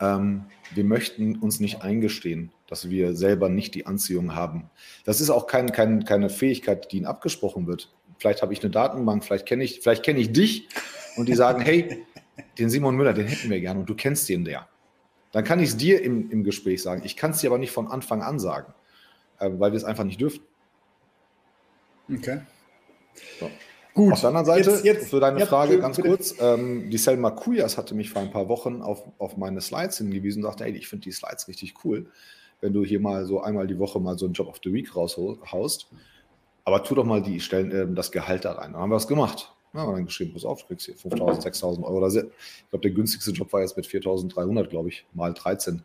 S1: ähm, wir möchten uns nicht eingestehen, dass wir selber nicht die Anziehung haben. Das ist auch kein, kein, keine Fähigkeit, die ihnen abgesprochen wird. Vielleicht habe ich eine Datenbank, vielleicht kenne ich, vielleicht kenne ich dich und die sagen, hey, den Simon Müller, den hätten wir gerne und du kennst den der. Dann kann ich es dir im, im Gespräch sagen. Ich kann es dir aber nicht von Anfang an sagen, äh, weil wir es einfach nicht dürfen.
S2: Okay.
S1: So. Gut. Auf der anderen Seite, jetzt, jetzt, für deine ja, Frage ganz bitte. kurz, ähm, die Selma Kujas hatte mich vor ein paar Wochen auf, auf meine Slides hingewiesen und sagte, ey, ich finde die Slides richtig cool, wenn du hier mal so einmal die Woche mal so einen Job of the Week raushaust. Aber tu doch mal die Stellen, äh, das Gehalt da rein. Dann haben wir es gemacht. Ja, und dann geschrieben, pass auf, du kriegst hier 5.000, 6.000 Euro. Ich glaube, der günstigste Job war jetzt mit 4.300, glaube ich, mal 13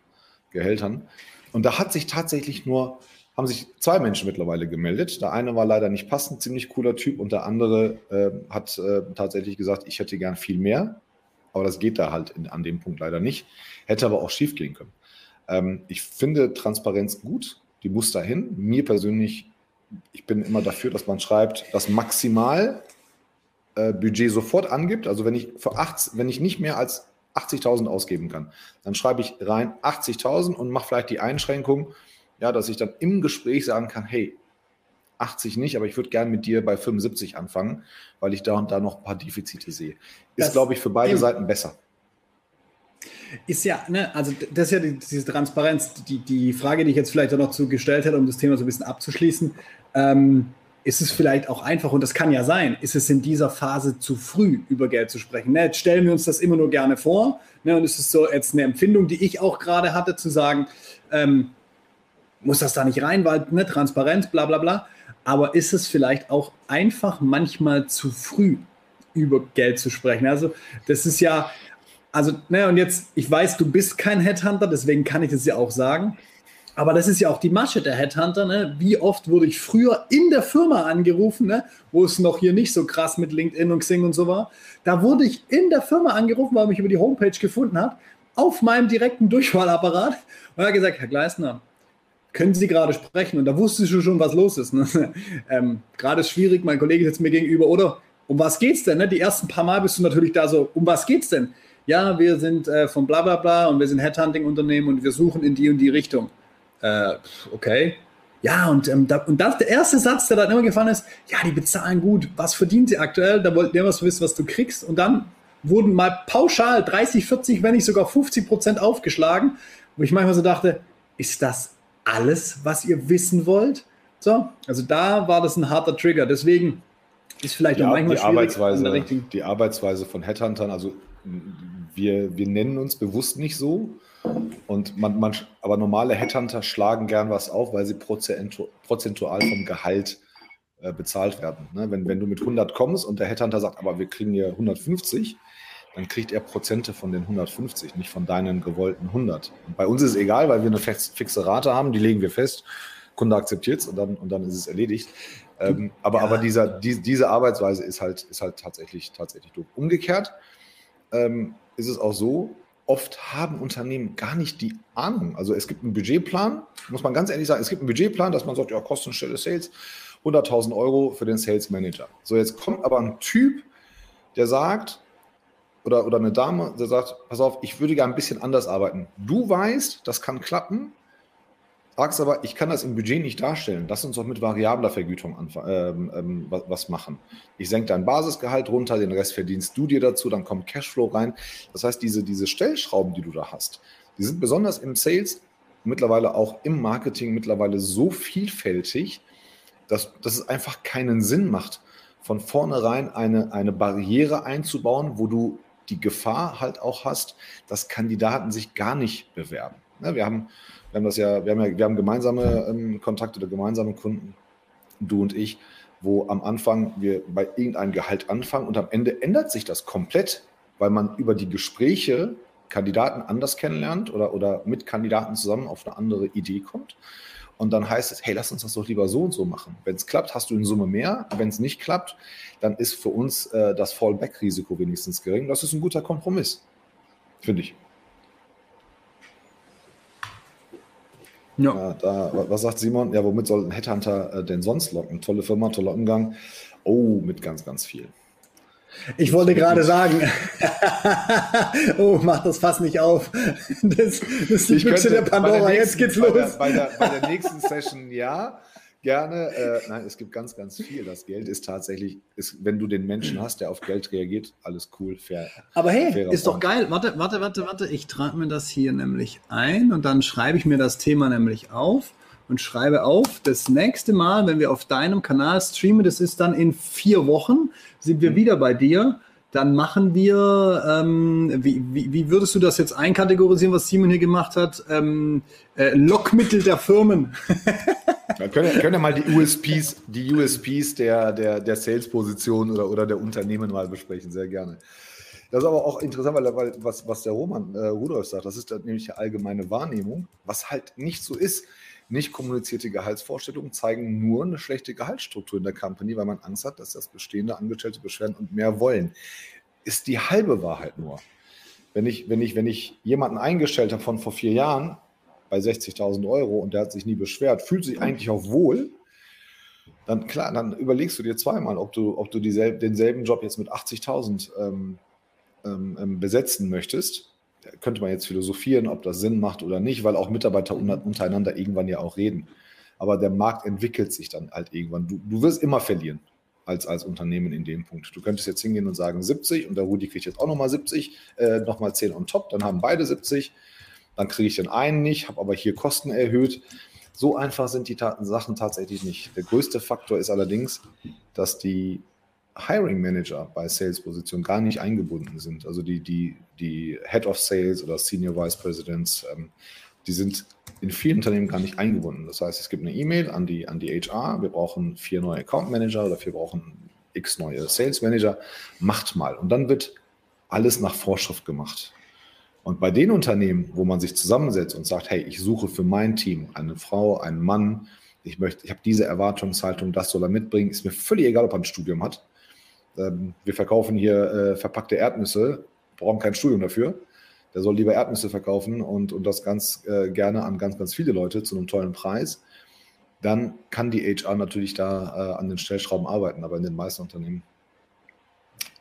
S1: Gehältern. Und da hat sich tatsächlich nur, haben sich zwei Menschen mittlerweile gemeldet. Der eine war leider nicht passend, ziemlich cooler Typ, und der andere äh, hat äh, tatsächlich gesagt, ich hätte gern viel mehr. Aber das geht da halt in, an dem Punkt leider nicht. Hätte aber auch schief gehen können. Ähm, ich finde Transparenz gut, die muss dahin. Mir persönlich, ich bin immer dafür, dass man schreibt, dass maximal äh, Budget sofort angibt, also wenn ich, für 80, wenn ich nicht mehr als 80.000 ausgeben kann, dann schreibe ich rein 80.000 und mache vielleicht die Einschränkung, ja, dass ich dann im Gespräch sagen kann, hey, 80 nicht, aber ich würde gerne mit dir bei 75 anfangen, weil ich da und da noch ein paar Defizite sehe. Ist, glaube ich, für beide Seiten besser.
S2: ist ja, ne, also das ist ja die, diese Transparenz, die, die Frage, die ich jetzt vielleicht auch noch zugestellt hätte, um das Thema so ein bisschen abzuschließen. Ähm, ist es vielleicht auch einfach, und das kann ja sein, ist es in dieser Phase zu früh, über Geld zu sprechen. Ne, jetzt stellen wir uns das immer nur gerne vor. Ne, und es ist so jetzt eine Empfindung, die ich auch gerade hatte, zu sagen, ähm, muss das da nicht rein, weil ne, Transparenz, bla bla bla. Aber ist es vielleicht auch einfach manchmal zu früh, über Geld zu sprechen? Also, das ist ja, also, ne, und jetzt, ich weiß, du bist kein Headhunter, deswegen kann ich das ja auch sagen. Aber das ist ja auch die Masche der Headhunter. Ne? Wie oft wurde ich früher in der Firma angerufen, ne? wo es noch hier nicht so krass mit LinkedIn und Xing und so war. Da wurde ich in der Firma angerufen, weil mich über die Homepage gefunden hat, auf meinem direkten Durchwahlapparat. Und er hat gesagt, Herr Gleisner, können Sie gerade sprechen? Und da wusste ich schon, was los ist. Ne? ähm, gerade ist schwierig, mein Kollege sitzt mir gegenüber, oder? Um was geht's denn? Ne? Die ersten paar Mal bist du natürlich da so, um was geht's denn? Ja, wir sind äh, von bla bla bla und wir sind Headhunting-Unternehmen und wir suchen in die und die Richtung äh, okay. Ja, und, ähm, da, und das, der erste Satz, der dann immer gefallen ist, ja, die bezahlen gut, was verdient sie aktuell? Da wollten wir was wissen, was du kriegst. Und dann wurden mal pauschal 30, 40, wenn nicht sogar 50 Prozent aufgeschlagen, wo ich manchmal so dachte, ist das alles, was ihr wissen wollt? So, also da war das ein harter Trigger. Deswegen ist vielleicht
S1: ja,
S2: auch manchmal
S1: die Arbeitsweise, die Arbeitsweise von Headhuntern, also wir, wir nennen uns bewusst nicht so, und man, man, aber normale Headhunter schlagen gern was auf, weil sie prozentual vom Gehalt äh, bezahlt werden. Ne? Wenn, wenn du mit 100 kommst und der Headhunter sagt, aber wir kriegen hier 150, dann kriegt er Prozente von den 150, nicht von deinen gewollten 100. Und bei uns ist es egal, weil wir eine fixe Rate haben, die legen wir fest. Kunde akzeptiert es und dann, und dann ist es erledigt. Ähm, aber ja. aber dieser, die, diese Arbeitsweise ist halt, ist halt tatsächlich, tatsächlich doof. Umgekehrt ähm, ist es auch so, oft haben Unternehmen gar nicht die Ahnung. Also es gibt einen Budgetplan, muss man ganz ehrlich sagen, es gibt einen Budgetplan, dass man sagt, ja, Kostenstelle Sales, 100.000 Euro für den Sales Manager. So, jetzt kommt aber ein Typ, der sagt, oder, oder eine Dame, der sagt, pass auf, ich würde gerne ein bisschen anders arbeiten. Du weißt, das kann klappen, Sagst aber, ich kann das im Budget nicht darstellen. Lass uns doch mit variabler Vergütung ähm, ähm, was machen. Ich senke dein Basisgehalt runter, den Rest verdienst du dir dazu, dann kommt Cashflow rein. Das heißt, diese, diese Stellschrauben, die du da hast, die sind besonders im Sales, mittlerweile auch im Marketing mittlerweile so vielfältig, dass, dass es einfach keinen Sinn macht, von vornherein eine, eine Barriere einzubauen, wo du die Gefahr halt auch hast, dass Kandidaten sich gar nicht bewerben. Ja, wir haben wir haben das ja, wir haben ja, wir haben gemeinsame ähm, Kontakte oder gemeinsame Kunden, du und ich, wo am Anfang wir bei irgendeinem Gehalt anfangen und am Ende ändert sich das komplett, weil man über die Gespräche Kandidaten anders kennenlernt oder, oder mit Kandidaten zusammen auf eine andere Idee kommt. Und dann heißt es, hey, lass uns das doch lieber so und so machen. Wenn es klappt, hast du in Summe mehr. Wenn es nicht klappt, dann ist für uns äh, das Fallback-Risiko wenigstens gering. Das ist ein guter Kompromiss, finde ich. Ja. ja. da, was sagt Simon? Ja, womit soll ein Headhunter äh, denn sonst locken? Tolle Firma, toller Umgang. Oh, mit ganz, ganz viel.
S2: Ich wollte gerade sagen, oh, mach das Fass nicht auf. Das, das ist die Büchse der Pandora.
S1: Der
S2: nächsten, Jetzt geht's los.
S1: Bei der, bei, der, bei der nächsten Session ja gerne. Äh, nein, es gibt ganz, ganz viel. Das Geld ist tatsächlich, ist, wenn du den Menschen hast, der auf Geld reagiert, alles cool, fair.
S2: Aber hey, ist doch geil. Warte, warte, warte, warte. Ich trage mir das hier nämlich ein und dann schreibe ich mir das Thema nämlich auf und schreibe auf, das nächste Mal, wenn wir auf deinem Kanal streamen, das ist dann in vier Wochen, sind wir mhm. wieder bei dir dann machen wir, ähm, wie, wie, wie, würdest du das jetzt einkategorisieren, was Simon hier gemacht hat? Ähm, äh, Lockmittel der Firmen.
S1: können, können ja mal die USPs, die USPs der, der, der Sales-Position oder, oder der Unternehmen mal besprechen, sehr gerne. Das ist aber auch interessant, weil, weil was, was der Roman äh, Rudolf sagt, das ist nämlich die allgemeine Wahrnehmung, was halt nicht so ist. Nicht kommunizierte Gehaltsvorstellungen zeigen nur eine schlechte Gehaltsstruktur in der Company, weil man Angst hat, dass das bestehende Angestellte beschweren und mehr wollen. Ist die halbe Wahrheit nur. Wenn ich, wenn ich, wenn ich jemanden eingestellt habe von vor vier Jahren bei 60.000 Euro und der hat sich nie beschwert, fühlt sich eigentlich auch wohl, dann klar, dann überlegst du dir zweimal, ob du, ob du dieselbe, denselben Job jetzt mit 80.000 ähm, ähm, ähm, besetzen möchtest könnte man jetzt philosophieren, ob das Sinn macht oder nicht, weil auch Mitarbeiter untereinander irgendwann ja auch reden. Aber der Markt entwickelt sich dann halt irgendwann. Du, du wirst immer verlieren. als, als Unternehmen in dem Punkt. Du könntest jetzt hingehen und sagen 70 und der Rudi kriegt jetzt auch nochmal 70, äh, nochmal 10 on top, dann haben beide 70, dann kriege ich den einen nicht, habe aber hier Kosten erhöht. So einfach sind die Sachen tatsächlich nicht. Der größte Faktor ist allerdings, dass die Hiring Manager bei Sales-Positionen gar nicht eingebunden sind. Also die, die, die Head of Sales oder Senior Vice Presidents, ähm, die sind in vielen Unternehmen gar nicht eingebunden. Das heißt, es gibt eine E-Mail an die, an die HR, wir brauchen vier neue Account Manager oder wir brauchen x neue Sales Manager, macht mal. Und dann wird alles nach Vorschrift gemacht. Und bei den Unternehmen, wo man sich zusammensetzt und sagt, hey, ich suche für mein Team eine Frau, einen Mann, ich möchte, ich habe diese Erwartungshaltung, das soll er mitbringen, ist mir völlig egal, ob er ein Studium hat. Ähm, wir verkaufen hier äh, verpackte Erdnüsse, brauchen kein Studium dafür der soll lieber Erdnüsse verkaufen und, und das ganz äh, gerne an ganz, ganz viele Leute zu einem tollen Preis, dann kann die HR natürlich da äh, an den Stellschrauben arbeiten, aber in den meisten Unternehmen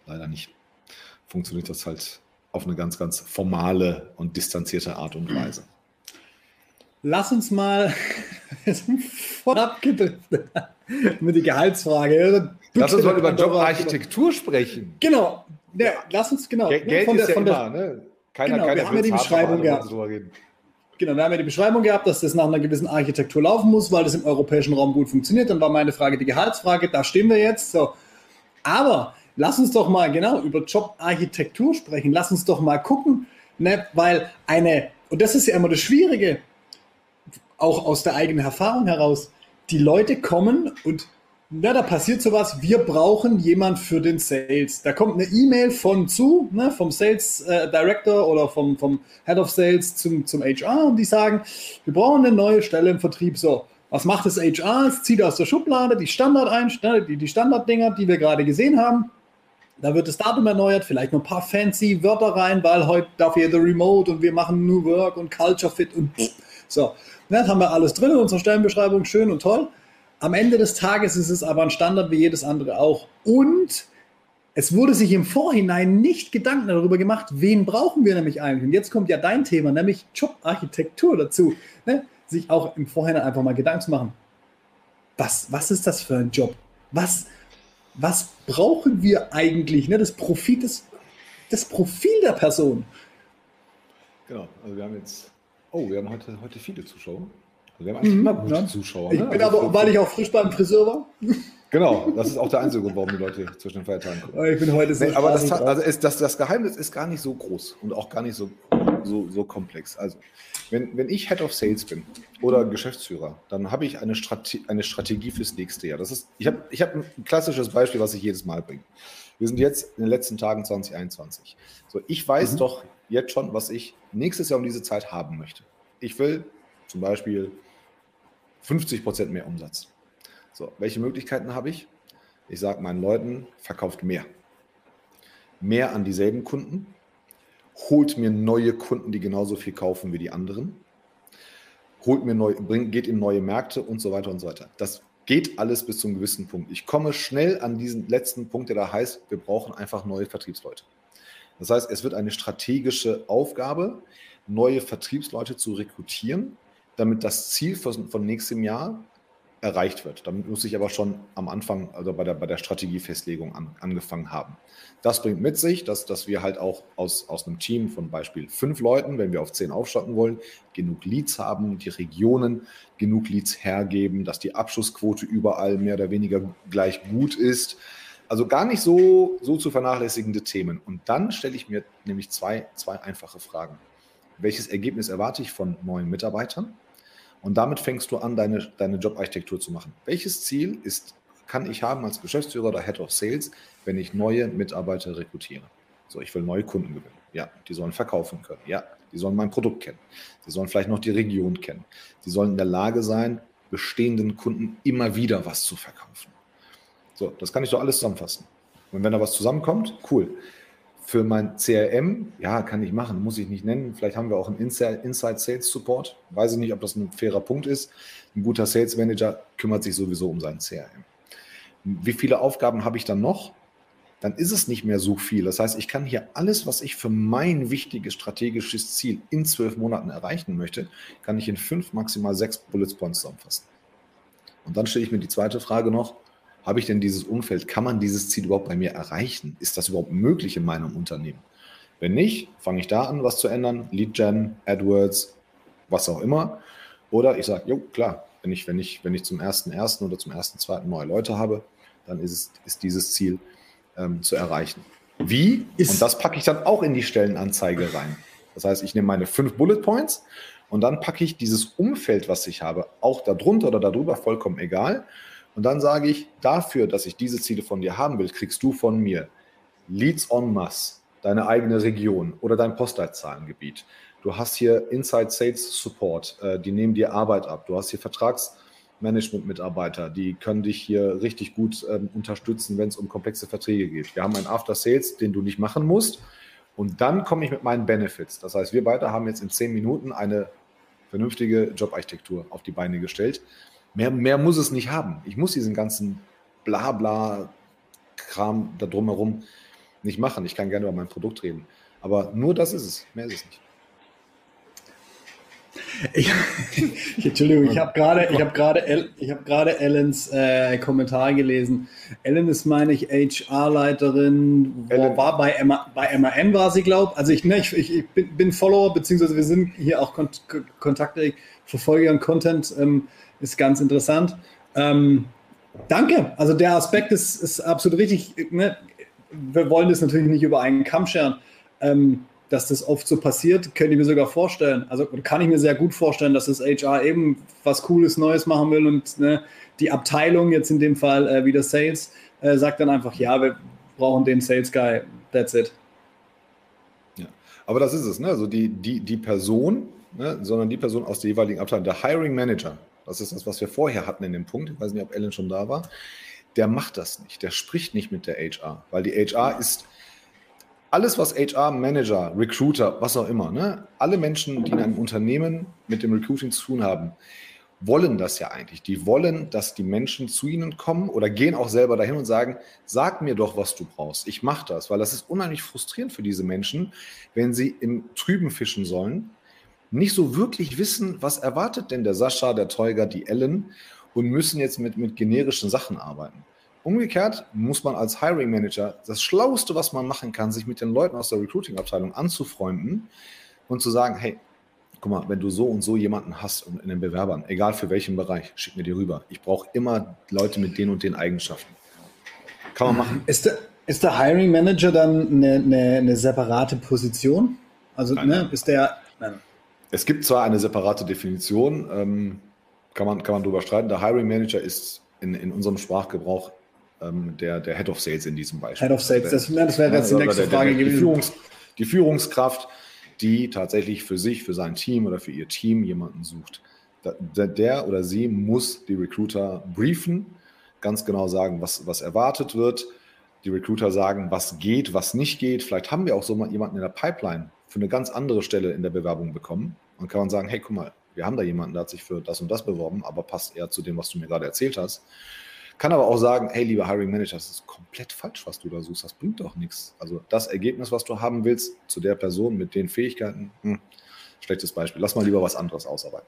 S1: leider nicht. Funktioniert das halt auf eine ganz, ganz formale und distanzierte Art und Weise.
S2: Lass uns mal vorab gedriftet mit der Gehaltsfrage.
S1: Lass uns mal über Jobarchitektur sprechen.
S2: Genau. Ja, lass uns genau.
S1: Geld, Geld
S2: von
S1: ist
S2: der,
S1: ja
S2: von
S1: immer, ne?
S2: Keiner, genau, keiner wir haben ja die Beschreibung gehabt. Genau, wir haben ja die Beschreibung gehabt, dass das nach einer gewissen Architektur laufen muss, weil das im europäischen Raum gut funktioniert. Dann war meine Frage die Gehaltsfrage, da stehen wir jetzt. So. Aber lass uns doch mal genau über Jobarchitektur sprechen. Lass uns doch mal gucken, ne? weil eine, und das ist ja immer das Schwierige, auch aus der eigenen Erfahrung heraus, die Leute kommen und na, da passiert sowas, wir brauchen jemand für den Sales. Da kommt eine E-Mail von zu, ne, vom Sales äh, Director oder vom, vom Head of Sales zum, zum HR und die sagen, wir brauchen eine neue Stelle im Vertrieb. So, was macht das HR? Es zieht aus der Schublade die Standard ein, ne, die, die Standarddinger, die wir gerade gesehen haben. Da wird das Datum erneuert, vielleicht noch ein paar fancy Wörter rein, weil heute darf jeder Remote und wir machen New Work und Culture Fit und so. Ne, das haben wir alles drin in unserer Stellenbeschreibung, schön und toll. Am Ende des Tages ist es aber ein Standard wie jedes andere auch. Und es wurde sich im Vorhinein nicht Gedanken darüber gemacht, wen brauchen wir nämlich eigentlich. Und jetzt kommt ja dein Thema, nämlich Jobarchitektur dazu. Ne? Sich auch im Vorhinein einfach mal Gedanken zu machen. Was, was ist das für ein Job? Was, was brauchen wir eigentlich? Ne? Das Profil, das, das Profil der Person.
S1: Genau, also wir haben jetzt, oh, wir haben heute, heute viele Zuschauer. Wir haben eigentlich mhm, immer gute ja. Zuschauer.
S2: Ich ne? bin also aber, weil ich auch frisch beim Friseur war.
S1: Genau, das ist auch der einzige Grund, warum die Leute zwischen den Feiertagen
S2: kommen. Ich bin heute
S1: so nee, Aber das, also ist, das, das Geheimnis ist gar nicht so groß und auch gar nicht so, so, so komplex. Also, wenn, wenn ich Head of Sales bin oder Geschäftsführer, dann habe ich eine, Strate eine Strategie fürs nächste Jahr. Das ist, ich habe ich hab ein klassisches Beispiel, was ich jedes Mal bringe. Wir sind jetzt in den letzten Tagen 2021. So, ich weiß mhm. doch jetzt schon, was ich nächstes Jahr um diese Zeit haben möchte. Ich will zum Beispiel 50 Prozent mehr Umsatz. So, welche Möglichkeiten habe ich? Ich sage meinen Leuten, verkauft mehr. Mehr an dieselben Kunden, holt mir neue Kunden, die genauso viel kaufen wie die anderen, holt mir neu, bringt, geht in neue Märkte und so weiter und so weiter. Das geht alles bis zu einem gewissen Punkt. Ich komme schnell an diesen letzten Punkt, der da heißt, wir brauchen einfach neue Vertriebsleute. Das heißt, es wird eine strategische Aufgabe, neue Vertriebsleute zu rekrutieren, damit das Ziel von, von nächstem Jahr erreicht wird. Damit muss ich aber schon am Anfang, also bei der, bei der Strategiefestlegung an, angefangen haben. Das bringt mit sich, dass, dass wir halt auch aus, aus einem Team von Beispiel fünf Leuten, wenn wir auf zehn aufstocken wollen, genug Leads haben, die Regionen genug Leads hergeben, dass die Abschlussquote überall mehr oder weniger gleich gut ist. Also gar nicht so, so zu vernachlässigende Themen. Und dann stelle ich mir nämlich zwei, zwei einfache Fragen. Welches Ergebnis erwarte ich von neuen Mitarbeitern? Und damit fängst du an, deine, deine Jobarchitektur zu machen. Welches Ziel ist, kann ich haben als Geschäftsführer oder Head of Sales, wenn ich neue Mitarbeiter rekrutiere? So, ich will neue Kunden gewinnen. Ja, die sollen verkaufen können. Ja, die sollen mein Produkt kennen. Die sollen vielleicht noch die Region kennen. Die sollen in der Lage sein, bestehenden Kunden immer wieder was zu verkaufen. So, das kann ich doch alles zusammenfassen. Und wenn da was zusammenkommt, cool. Für mein CRM, ja, kann ich machen, muss ich nicht nennen. Vielleicht haben wir auch einen Inside Sales Support. Weiß ich nicht, ob das ein fairer Punkt ist. Ein guter Sales Manager kümmert sich sowieso um sein CRM. Wie viele Aufgaben habe ich dann noch? Dann ist es nicht mehr so viel. Das heißt, ich kann hier alles, was ich für mein wichtiges strategisches Ziel in zwölf Monaten erreichen möchte, kann ich in fünf, maximal sechs Bullet Points zusammenfassen. Und dann stelle ich mir die zweite Frage noch, Habe ich denn dieses Umfeld? Kann man dieses Ziel überhaupt bei mir erreichen? Ist das überhaupt möglich in meinem Unternehmen? Wenn nicht, fange ich da an, was zu ändern. Lead Gen, AdWords, was auch immer. Oder ich sage, jo, klar, wenn ich, wenn ich, wenn ich zum ersten ersten oder zum ersten zweiten neue Leute habe, dann ist, es, ist dieses Ziel ähm, zu erreichen. Wie? Ist und das packe ich dann auch in die Stellenanzeige rein. Das heißt, ich nehme meine fünf Bullet Points und dann packe ich dieses Umfeld, was ich habe, auch darunter oder darüber, vollkommen egal. Und dann sage ich, dafür, dass ich diese Ziele von dir haben will, kriegst du von mir Leads en masse, deine eigene Region oder dein Postleitzahlengebiet. Du hast hier Inside Sales Support, äh, die nehmen dir Arbeit ab. Du hast hier Vertragsmanagement-Mitarbeiter, die können dich hier richtig gut ähm, unterstützen, wenn es um komplexe Verträge geht. Wir haben einen After Sales, den du nicht machen musst. Und dann komme ich mit meinen Benefits. Das heißt, wir beide haben jetzt in zehn Minuten eine vernünftige Jobarchitektur auf die Beine gestellt. Mehr, mehr muss es nicht haben. Ich muss diesen ganzen Blabla-Kram da drumherum nicht machen. Ich kann gerne über mein Produkt reden. Aber nur das ist es. Mehr ist es nicht.
S2: Ich, Entschuldigung, ich habe gerade, ich ich habe gerade Ellens äh, Kommentar gelesen. Ellen ist, meine ich, HR-Leiterin, war bei, MA, bei MAN war sie, glaube Also ich, ne, ich, ich bin, bin, Follower, beziehungsweise wir sind hier auch Kont Kontakte, verfolge ihren Content, ähm, ist ganz interessant. Ähm, danke. Also der Aspekt ist, ist absolut richtig. Ne? Wir wollen das natürlich nicht über einen Kamm scheren. Ähm, dass das oft so passiert, könnte ich mir sogar vorstellen. Also kann ich mir sehr gut vorstellen, dass das HR eben was Cooles Neues machen will und ne, die Abteilung, jetzt in dem Fall äh, wieder Sales, äh, sagt dann einfach, ja, wir brauchen den Sales Guy, that's it.
S1: Ja, aber das ist es, ne? Also die, die, die Person, ne? sondern die Person aus der jeweiligen Abteilung, der Hiring Manager, das ist das, was wir vorher hatten in dem Punkt, ich weiß nicht, ob Ellen schon da war, der macht das nicht, der spricht nicht mit der HR, weil die HR ist alles, was HR-Manager, Recruiter, was auch immer, ne? alle Menschen, die in einem Unternehmen mit dem Recruiting zu tun haben, wollen das ja eigentlich. Die wollen, dass die Menschen zu ihnen kommen oder gehen auch selber dahin und sagen, sag mir doch, was du brauchst. Ich mache das, weil das ist unheimlich frustrierend für diese Menschen, wenn sie im Trüben fischen sollen, nicht so wirklich wissen, was erwartet denn der Sascha, der Teuger, die Ellen und müssen jetzt mit, mit generischen Sachen arbeiten. Umgekehrt muss man als Hiring Manager das Schlauste, was man machen kann, sich mit den Leuten aus der Recruiting-Abteilung anzufreunden und zu sagen, hey, guck mal, wenn du so und so jemanden hast in den Bewerbern, egal für welchen Bereich, schick mir die rüber. Ich brauche immer Leute mit den und den Eigenschaften.
S2: Kann man machen. Ist der, ist der Hiring Manager dann eine, eine, eine separate Position? Also nein, ne, nein. ist der. Nein.
S1: Es gibt zwar eine separate Definition, ähm, kann, man, kann man drüber streiten. Der Hiring Manager ist in, in unserem Sprachgebrauch ähm, der, der Head of Sales in diesem Beispiel.
S2: Head of Sales, das, das wäre jetzt die nächste der, Frage
S1: der, gewesen. Die, Führungs, die Führungskraft, die tatsächlich für sich, für sein Team oder für ihr Team jemanden sucht. Der, der oder sie muss die Recruiter briefen, ganz genau sagen, was, was erwartet wird. Die Recruiter sagen, was geht, was nicht geht. Vielleicht haben wir auch so mal jemanden in der Pipeline für eine ganz andere Stelle in der Bewerbung bekommen. Und kann man sagen, hey, guck mal, wir haben da jemanden, der hat sich für das und das beworben, aber passt eher zu dem, was du mir gerade erzählt hast. Kann aber auch sagen, hey, lieber Hiring Manager, das ist komplett falsch, was du da suchst. Das bringt doch nichts. Also das Ergebnis, was du haben willst, zu der Person mit den Fähigkeiten, hm, schlechtes Beispiel. Lass mal lieber was anderes ausarbeiten.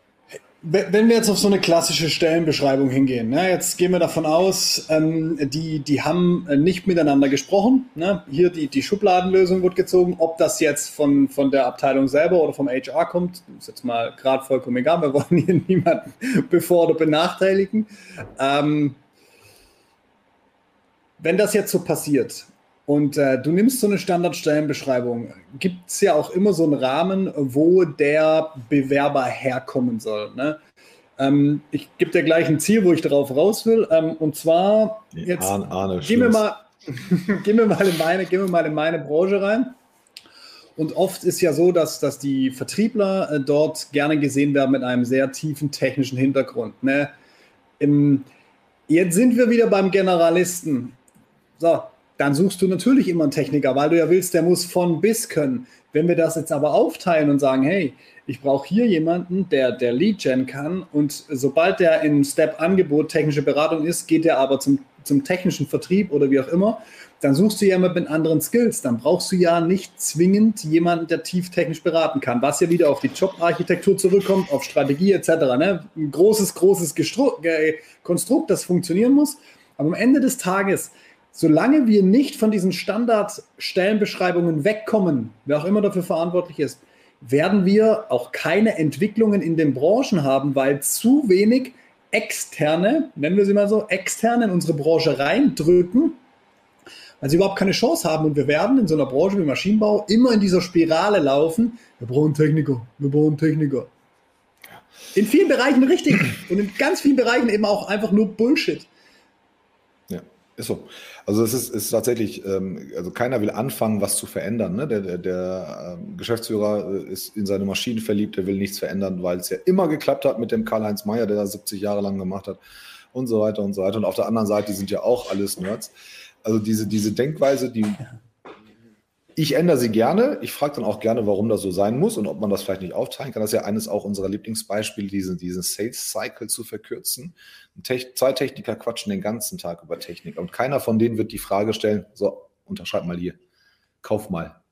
S2: Wenn wir jetzt auf so eine klassische Stellenbeschreibung hingehen, ne, jetzt gehen wir davon aus, ähm, die, die haben nicht miteinander gesprochen. Ne? Hier die, die Schubladenlösung wird gezogen. Ob das jetzt von, von der Abteilung selber oder vom HR kommt, ist jetzt mal gerade vollkommen egal. Wir wollen hier niemanden bevor oder benachteiligen. Ähm, wenn das jetzt so passiert und äh, du nimmst so eine Standardstellenbeschreibung, gibt es ja auch immer so einen Rahmen, wo der Bewerber herkommen soll. Ne? Ähm, ich gebe dir gleich ein Ziel, wo ich darauf raus will. Ähm, und zwar, jetzt Arne, Arne, gehen, wir mal, gehen, wir mal in meine, gehen wir mal in meine Branche rein. Und oft ist ja so, dass, dass die Vertriebler äh, dort gerne gesehen werden mit einem sehr tiefen technischen Hintergrund. Ne? Im, jetzt sind wir wieder beim Generalisten. So, dann suchst du natürlich immer einen Techniker, weil du ja willst, der muss von bis können. Wenn wir das jetzt aber aufteilen und sagen, hey, ich brauche hier jemanden, der, der Lead-Gen kann und sobald der in Step-Angebot technische Beratung ist, geht er aber zum, zum technischen Vertrieb oder wie auch immer, dann suchst du ja immer mit anderen Skills. Dann brauchst du ja nicht zwingend jemanden, der tief technisch beraten kann, was ja wieder auf die Jobarchitektur zurückkommt, auf Strategie etc. Ne? Ein großes, großes Gestru Konstrukt, das funktionieren muss. Aber am Ende des Tages, solange wir nicht von diesen Standardstellenbeschreibungen wegkommen, wer auch immer dafür verantwortlich ist, werden wir auch keine Entwicklungen in den Branchen haben, weil zu wenig externe, nennen wir sie mal so, externe in unsere Branche reindrücken, weil sie überhaupt keine Chance haben. Und wir werden in so einer Branche wie Maschinenbau immer in dieser Spirale laufen. Wir brauchen Techniker, wir brauchen Techniker. In vielen Bereichen richtig und in ganz vielen Bereichen eben auch einfach nur Bullshit.
S1: Ist so. Also es ist, ist tatsächlich, ähm, also keiner will anfangen, was zu verändern. Ne? Der, der, der ähm, Geschäftsführer äh, ist in seine Maschinen verliebt, der will nichts verändern, weil es ja immer geklappt hat mit dem Karl-Heinz Meyer, der das 70 Jahre lang gemacht hat und so weiter und so weiter. Und auf der anderen Seite sind ja auch alles Nerds. Also diese, diese Denkweise, die ich ändere sie gerne. Ich frage dann auch gerne, warum das so sein muss und ob man das vielleicht nicht aufteilen kann. Das ist ja eines auch unserer Lieblingsbeispiele, diesen, diesen Sales Cycle zu verkürzen. Zwei Techniker quatschen den ganzen Tag über Technik und keiner von denen wird die Frage stellen, so, unterschreib mal hier, kauf mal.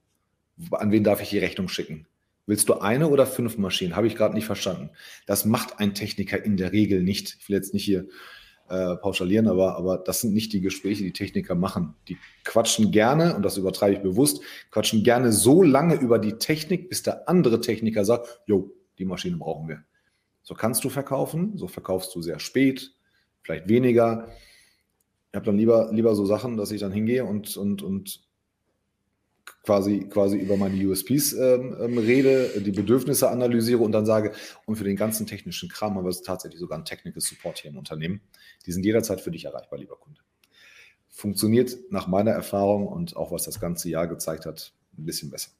S1: An wen darf ich die Rechnung schicken? Willst du eine oder fünf Maschinen? Habe ich gerade nicht verstanden. Das macht ein Techniker in der Regel nicht. Ich will jetzt nicht hier äh, pauschalieren, aber, aber das sind nicht die Gespräche, die Techniker machen. Die quatschen gerne, und das übertreibe ich bewusst, quatschen gerne so lange über die Technik, bis der andere Techniker sagt, jo, die Maschine brauchen wir. So kannst du verkaufen, so verkaufst du sehr spät, vielleicht weniger. Ich habe dann lieber, lieber so Sachen, dass ich dann hingehe und, und, und quasi, quasi über meine USPs ähm, ähm, rede, die Bedürfnisse analysiere und dann sage, und für den ganzen technischen Kram haben wir tatsächlich sogar einen Technical Support hier im Unternehmen. Die sind jederzeit für dich erreichbar, lieber Kunde. Funktioniert nach meiner Erfahrung und auch was das ganze Jahr gezeigt hat, ein bisschen besser.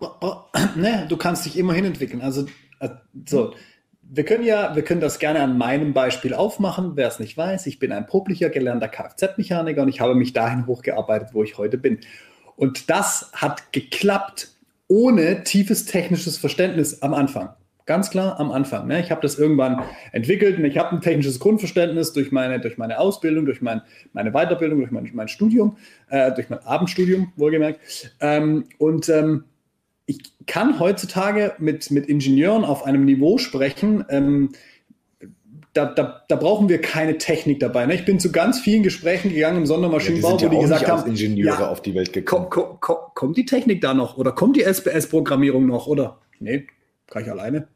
S2: Ne, du kannst dich immer hinentwickeln. Also, so. Wir können ja, wir können das gerne an meinem Beispiel aufmachen. Wer es nicht weiß, ich bin ein publicher gelernter Kfz-Mechaniker und ich habe mich dahin hochgearbeitet, wo ich heute bin. Und das hat geklappt ohne tiefes technisches Verständnis am Anfang. Ganz klar am Anfang. Ne? Ich habe das irgendwann entwickelt und ich habe ein technisches Grundverständnis durch meine, durch meine Ausbildung, durch mein, meine Weiterbildung, durch mein, mein Studium, äh, durch mein Abendstudium, wohlgemerkt. Ähm, und ähm, ich kann heutzutage mit, mit Ingenieuren auf einem Niveau sprechen, ähm, da, da, da, brauchen wir keine Technik dabei. Ne? Ich bin zu ganz vielen Gesprächen gegangen im Sondermaschinenbau, ja,
S1: die wo die gesagt haben, Ingenieure ja, auf die Welt gekommen.
S2: Komm, komm, komm, kommt die Technik da noch oder kommt die SPS-Programmierung noch oder? Nee, kann ich alleine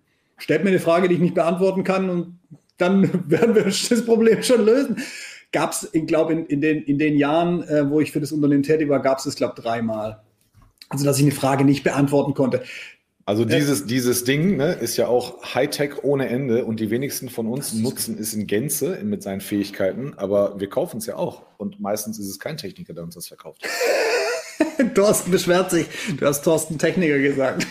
S2: stellt mir eine Frage, die ich nicht beantworten kann und dann werden wir das Problem schon lösen. Gab es, ich glaube, in, in, den, in den Jahren, äh, wo ich für das Unternehmen tätig war, gab es es, glaube ich, dreimal. Also, dass ich eine Frage nicht beantworten konnte.
S1: Also dieses, dieses Ding ne, ist ja auch Hightech ohne Ende und die wenigsten von uns nutzen es in Gänze mit seinen Fähigkeiten, aber wir kaufen es ja auch und meistens ist es kein Techniker, der uns das verkauft.
S2: Thorsten beschwert sich. Du hast Thorsten Techniker gesagt.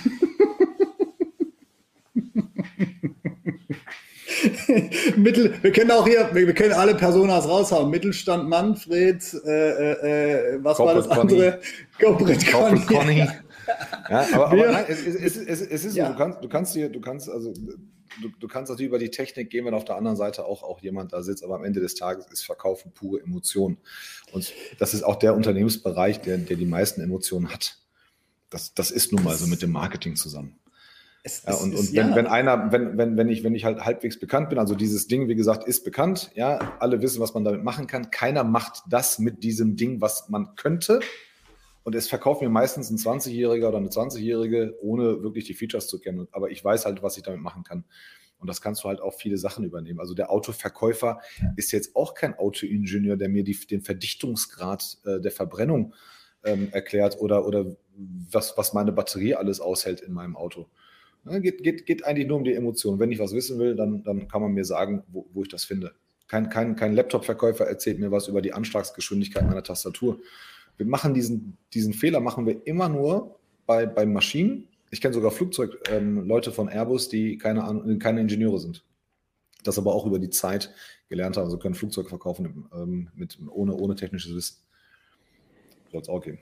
S2: Mittel, wir können auch hier, wir, können alle Personas raushauen. Mittelstand Manfred, äh, äh, was Corporate war das andere?
S1: Corporate, Corporate Conny. Conny. Ja, aber, aber nein, es, es, es, es ist ja. du kannst, du kannst dir, du kannst, also du, du kannst natürlich über die Technik gehen, wenn auf der anderen Seite auch, auch jemand da sitzt, aber am Ende des Tages ist Verkaufen pure Emotion. Und das ist auch der Unternehmensbereich, der, der die meisten Emotionen hat. Das, das ist nun mal so mit dem Marketing zusammen. Es, ja, und, und wenn, ja. wenn einer, wenn, wenn, wenn ich, wenn ich halt halbwegs bekannt bin, also dieses Ding, wie gesagt, ist bekannt, ja, alle wissen, was man damit machen kann. Keiner macht das mit diesem Ding, was man könnte. Und es verkauft mir meistens ein 20-Jähriger oder eine 20-Jährige, ohne wirklich die Features zu kennen. Aber ich weiß halt, was ich damit machen kann. Und das kannst du halt auch viele Sachen übernehmen. Also der Autoverkäufer ist jetzt auch kein Autoingenieur, der mir die, den Verdichtungsgrad äh, der Verbrennung ähm, erklärt oder, oder was, was meine Batterie alles aushält in meinem Auto. Ne, geht, geht, geht eigentlich nur um die Emotion. Wenn ich was wissen will, dann, dann kann man mir sagen, wo, wo ich das finde. Kein, kein, kein Laptop-Verkäufer erzählt mir was über die Anschlagsgeschwindigkeit meiner Tastatur. Wir machen diesen, diesen Fehler, machen wir immer nur bei, bei Maschinen. Ich kenne sogar Flugzeugleute ähm, von Airbus, die keine, keine Ingenieure sind. Das aber auch über die Zeit gelernt haben. Also können Flugzeuge verkaufen ähm, mit, ohne, ohne technisches Wissen. Soll es auch geben.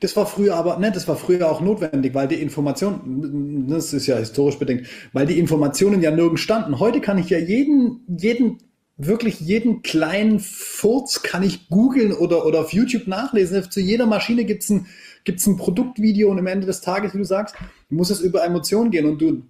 S2: Das war früher aber, ne, das war früher auch notwendig, weil die Information, das ist ja historisch bedingt, weil die Informationen ja nirgends standen. Heute kann ich ja jeden, jeden, wirklich jeden kleinen Furz kann ich googeln oder, oder auf YouTube nachlesen. Zu jeder Maschine gibt's ein, gibt's ein Produktvideo und am Ende des Tages, wie du sagst, muss es über Emotionen gehen und du,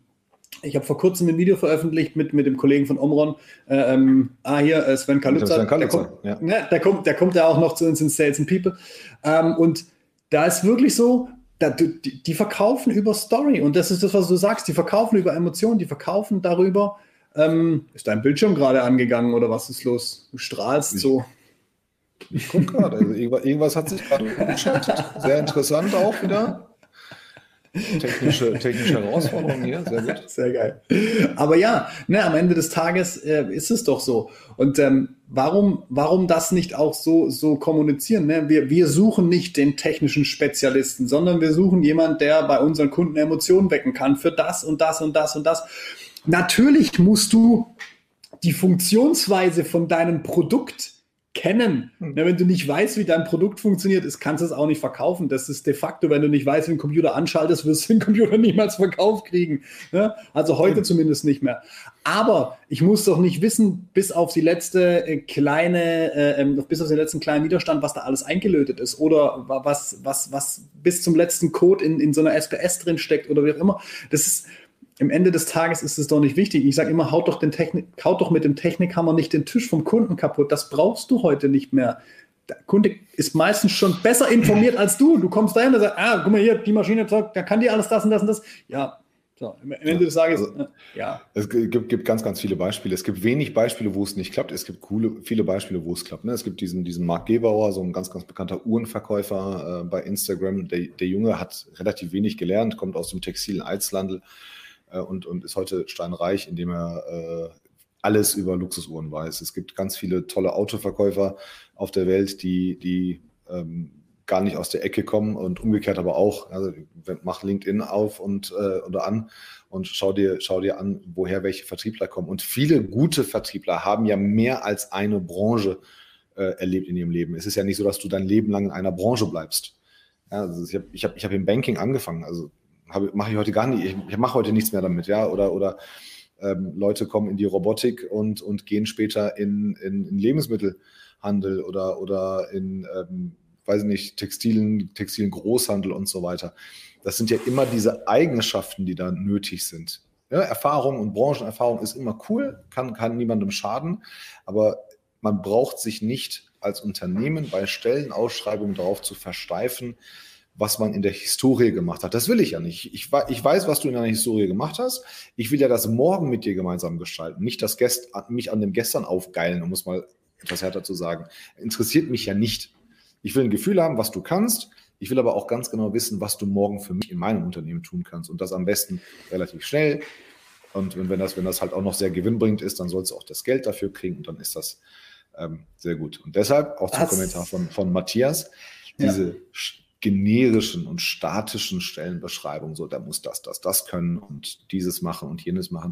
S2: ich habe vor kurzem ein Video veröffentlicht mit, mit dem Kollegen von Omron. Äh, ähm, ah, hier, äh, Sven Kaluza. Der, kommt, ja. ne, der, kommt, der kommt ja auch noch zu uns in Sales and People. Ähm, und da ist wirklich so, da, die, die, verkaufen über Story. Und das ist das, was du sagst. Die verkaufen über Emotionen, die verkaufen darüber. Ähm, ist dein Bildschirm gerade angegangen oder was ist los? Du strahlst ich, so.
S1: Ich gucke gerade. Also irgendwas, irgendwas hat sich gerade umgeschaltet. Sehr interessant auch wieder. Technische, technische Herausforderung hier, sehr gut.
S2: Sehr geil. Aber ja, ne, am Ende des Tages äh, ist es doch so. Und ähm, warum, warum das nicht auch so, so kommunizieren? Ne? Wir, wir suchen nicht den technischen Spezialisten, sondern wir suchen jemanden, der bei unseren Kunden Emotionen wecken kann für das und das und das und das. Natürlich musst du die Funktionsweise von deinem Produkt kennen. Hm. Wenn du nicht weißt, wie dein Produkt funktioniert, ist, kannst du es auch nicht verkaufen. Das ist de facto, wenn du nicht weißt, wie ein Computer anschaltest, wirst du den Computer niemals verkauft kriegen. Ja, also heute mhm. zumindest nicht mehr. Aber ich muss doch nicht wissen, bis auf die letzte äh, kleine, äh, ähm, bis auf den letzten kleinen Widerstand, was da alles eingelötet ist oder was, was, was bis zum letzten Code in, in so einer SPS drin steckt oder wie auch immer. Das ist, im Ende des Tages ist es doch nicht wichtig. Ich sage immer, haut doch, den Technik, haut doch mit dem Technikhammer nicht den Tisch vom Kunden kaputt. Das brauchst du heute nicht mehr. Der Kunde ist meistens schon besser informiert als du. Du kommst dahin und sagst, ah, guck mal hier, die Maschine da kann die alles das und das und das. Ja, so, am Ende des Tages, also, ja.
S1: Es gibt, gibt, ganz, ganz viele Beispiele. Es gibt wenig Beispiele, wo es nicht klappt. Es gibt coole, viele Beispiele, wo es klappt. Ne? Es gibt diesen, diesen Mark Gebauer, so ein ganz, ganz bekannter Uhrenverkäufer äh, bei Instagram. Der, der Junge hat relativ wenig gelernt, kommt aus dem textilen Einzelhandel äh, und, und ist heute steinreich, indem er äh, alles über Luxusuhren weiß. Es gibt ganz viele tolle Autoverkäufer auf der Welt, die, die ähm, gar nicht aus der Ecke kommen und umgekehrt aber auch. Also mach LinkedIn auf und äh, oder an und schau dir, schau dir an, woher welche Vertriebler kommen. Und viele gute Vertriebler haben ja mehr als eine Branche äh, erlebt in ihrem Leben. Es ist ja nicht so, dass du dein Leben lang in einer Branche bleibst. Ja, also ich habe ich hab, ich hab im Banking angefangen. Also mache ich heute gar nicht, ich, ich mache heute nichts mehr damit, ja, oder, oder ähm, Leute kommen in die Robotik und, und gehen später in, in, in Lebensmittelhandel oder, oder in, ähm, weiß nicht, Textilen, Textilen Großhandel und so weiter. Das sind ja immer diese Eigenschaften, die da nötig sind. Ja, Erfahrung und Branchenerfahrung ist immer cool, kann, kann niemandem schaden, aber man braucht sich nicht als Unternehmen bei Stellenausschreibungen darauf zu versteifen, was man in der Historie gemacht hat. Das will ich ja nicht. Ich, ich weiß, was du in deiner Historie gemacht hast. Ich will ja das morgen mit dir gemeinsam gestalten, nicht das Gest, mich an dem Gestern aufgeilen, um es mal etwas härter zu sagen. Interessiert mich ja nicht. Ich will ein Gefühl haben, was du kannst. Ich will aber auch ganz genau wissen, was du morgen für mich in meinem Unternehmen tun kannst. Und das am besten relativ schnell. Und wenn das, wenn das halt auch noch sehr gewinnbringend ist, dann sollst du auch das Geld dafür kriegen und dann ist das ähm, sehr gut. Und deshalb auch zum? Kommentar von, von Matthias, diese ja generischen und statischen Stellenbeschreibungen, so, der muss das, das, das können und dieses machen und jenes machen.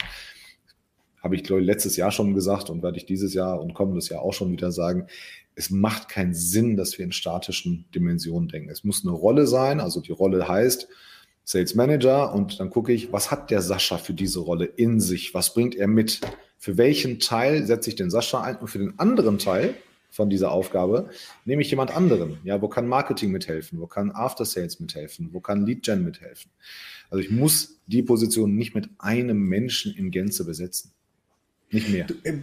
S1: Habe ich, glaube ich, letztes Jahr schon gesagt und werde ich dieses Jahr und kommendes Jahr auch schon wieder sagen. Es macht keinen Sinn, dass wir in statischen Dimensionen denken. Es muss eine Rolle sein, also die Rolle heißt Sales Manager und dann gucke ich, was hat der Sascha für diese Rolle in sich? Was bringt er mit? Für welchen Teil setze ich den Sascha ein und für den anderen Teil von dieser Aufgabe, nehme ich jemand anderen. Ja, wo kann Marketing mithelfen? Wo kann After Sales mithelfen? Wo kann Lead Gen mithelfen? Also ich muss die Position nicht mit einem Menschen in Gänze besetzen. Nicht mehr.
S2: Äh,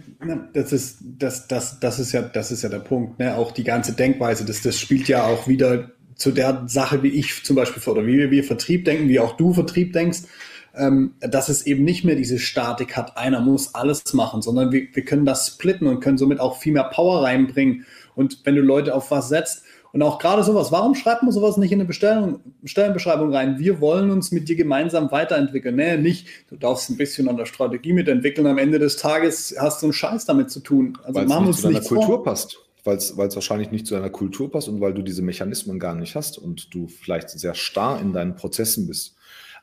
S2: das ist, das, das, das ist ja, das ist ja der Punkt. Ne? Auch die ganze Denkweise, das, das spielt ja auch wieder zu der Sache, wie ich zum Beispiel oder wie wir Vertrieb denken, wie auch du Vertrieb denkst ähm, dass es eben nicht mehr diese Statik hat, einer muss alles machen, sondern wir, wir können das splitten und können somit auch viel mehr Power reinbringen. Und wenn du Leute auf was setzt, und auch gerade sowas, warum schreibt man sowas nicht in eine Bestellung, Stellenbeschreibung rein? Wir wollen uns mit dir gemeinsam weiterentwickeln. Nee, nicht, du darfst ein bisschen an der Strategie mitentwickeln. Am Ende des Tages hast du einen Scheiß damit zu tun.
S1: Also weil machen es nicht zu deiner Kultur vor. passt. Weil es wahrscheinlich nicht zu deiner Kultur passt und weil du diese Mechanismen gar nicht hast und du vielleicht sehr starr in deinen Prozessen bist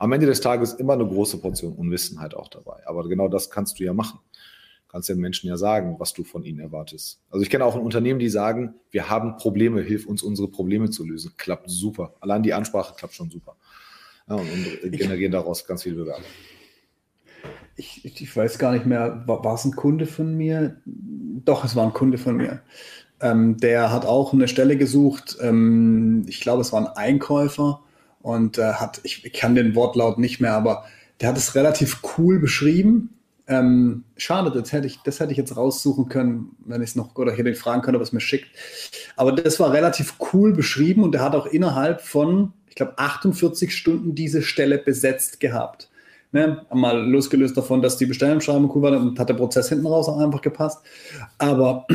S1: am Ende des Tages immer eine große Portion Unwissenheit auch dabei. Aber genau das kannst du ja machen. Du kannst den Menschen ja sagen, was du von ihnen erwartest. Also ich kenne auch ein Unternehmen, die sagen, wir haben Probleme, hilf uns unsere Probleme zu lösen. Klappt super. Allein die Ansprache klappt schon super. Ja, und, und generieren daraus ganz viele Bewerbungen.
S2: Ich, ich, ich, weiß gar nicht mehr, war, war, es ein Kunde von mir? Doch, es war ein Kunde von mir. Ähm, der hat auch eine Stelle gesucht. Ähm, ich glaube, es war ein Einkäufer und äh, hat, ich, ich kann den Wortlaut nicht mehr, aber der hat es relativ cool beschrieben. Ähm, schade, das hätte, ich, das hätte ich jetzt raussuchen können, wenn ich es noch, oder ich hätte ihn fragen können, ob es mir schickt. Aber das war relativ cool beschrieben und er hat auch innerhalb von, ich glaube, 48 Stunden diese Stelle besetzt gehabt. Ne? Mal losgelöst davon, dass die Bestellungsschreibung cool war und hat der Prozess hinten raus auch einfach gepasst. Aber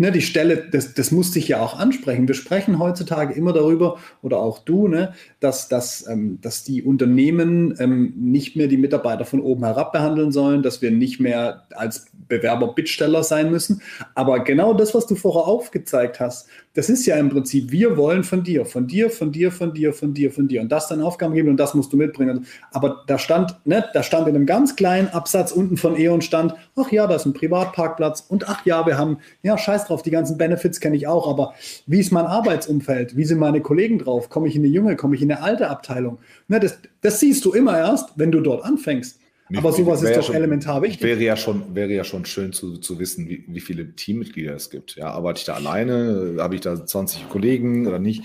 S2: ne, die Stelle, das, das musste ich ja auch ansprechen. Wir sprechen heutzutage immer darüber, oder auch du, ne, dass, dass, ähm, dass die Unternehmen ähm, nicht mehr die Mitarbeiter von oben herab behandeln sollen, dass wir nicht mehr als Bewerber Bittsteller sein müssen. Aber genau das, was du vorher aufgezeigt hast, das ist ja im Prinzip, wir wollen von dir, von dir, von dir, von dir, von dir, von dir und das dann Aufgaben geben und das musst du mitbringen. Aber da stand, ne, da stand in einem ganz kleinen Absatz unten von E.ON stand, ach ja, da ist ein Privatparkplatz und ach ja, wir haben, ja, scheiß drauf, die ganzen Benefits kenne ich auch, aber wie ist mein Arbeitsumfeld? Wie sind meine Kollegen drauf? Komme ich in eine junge, komme ich in eine alte Abteilung? Ne, das, das siehst du immer erst, wenn du dort anfängst. Aber sowas ist doch schon, elementar wichtig.
S1: Wäre ja schon, wäre ja schon schön zu, zu wissen, wie, wie viele Teammitglieder es gibt. Ja, arbeite ich da alleine? Habe ich da 20 Kollegen oder nicht?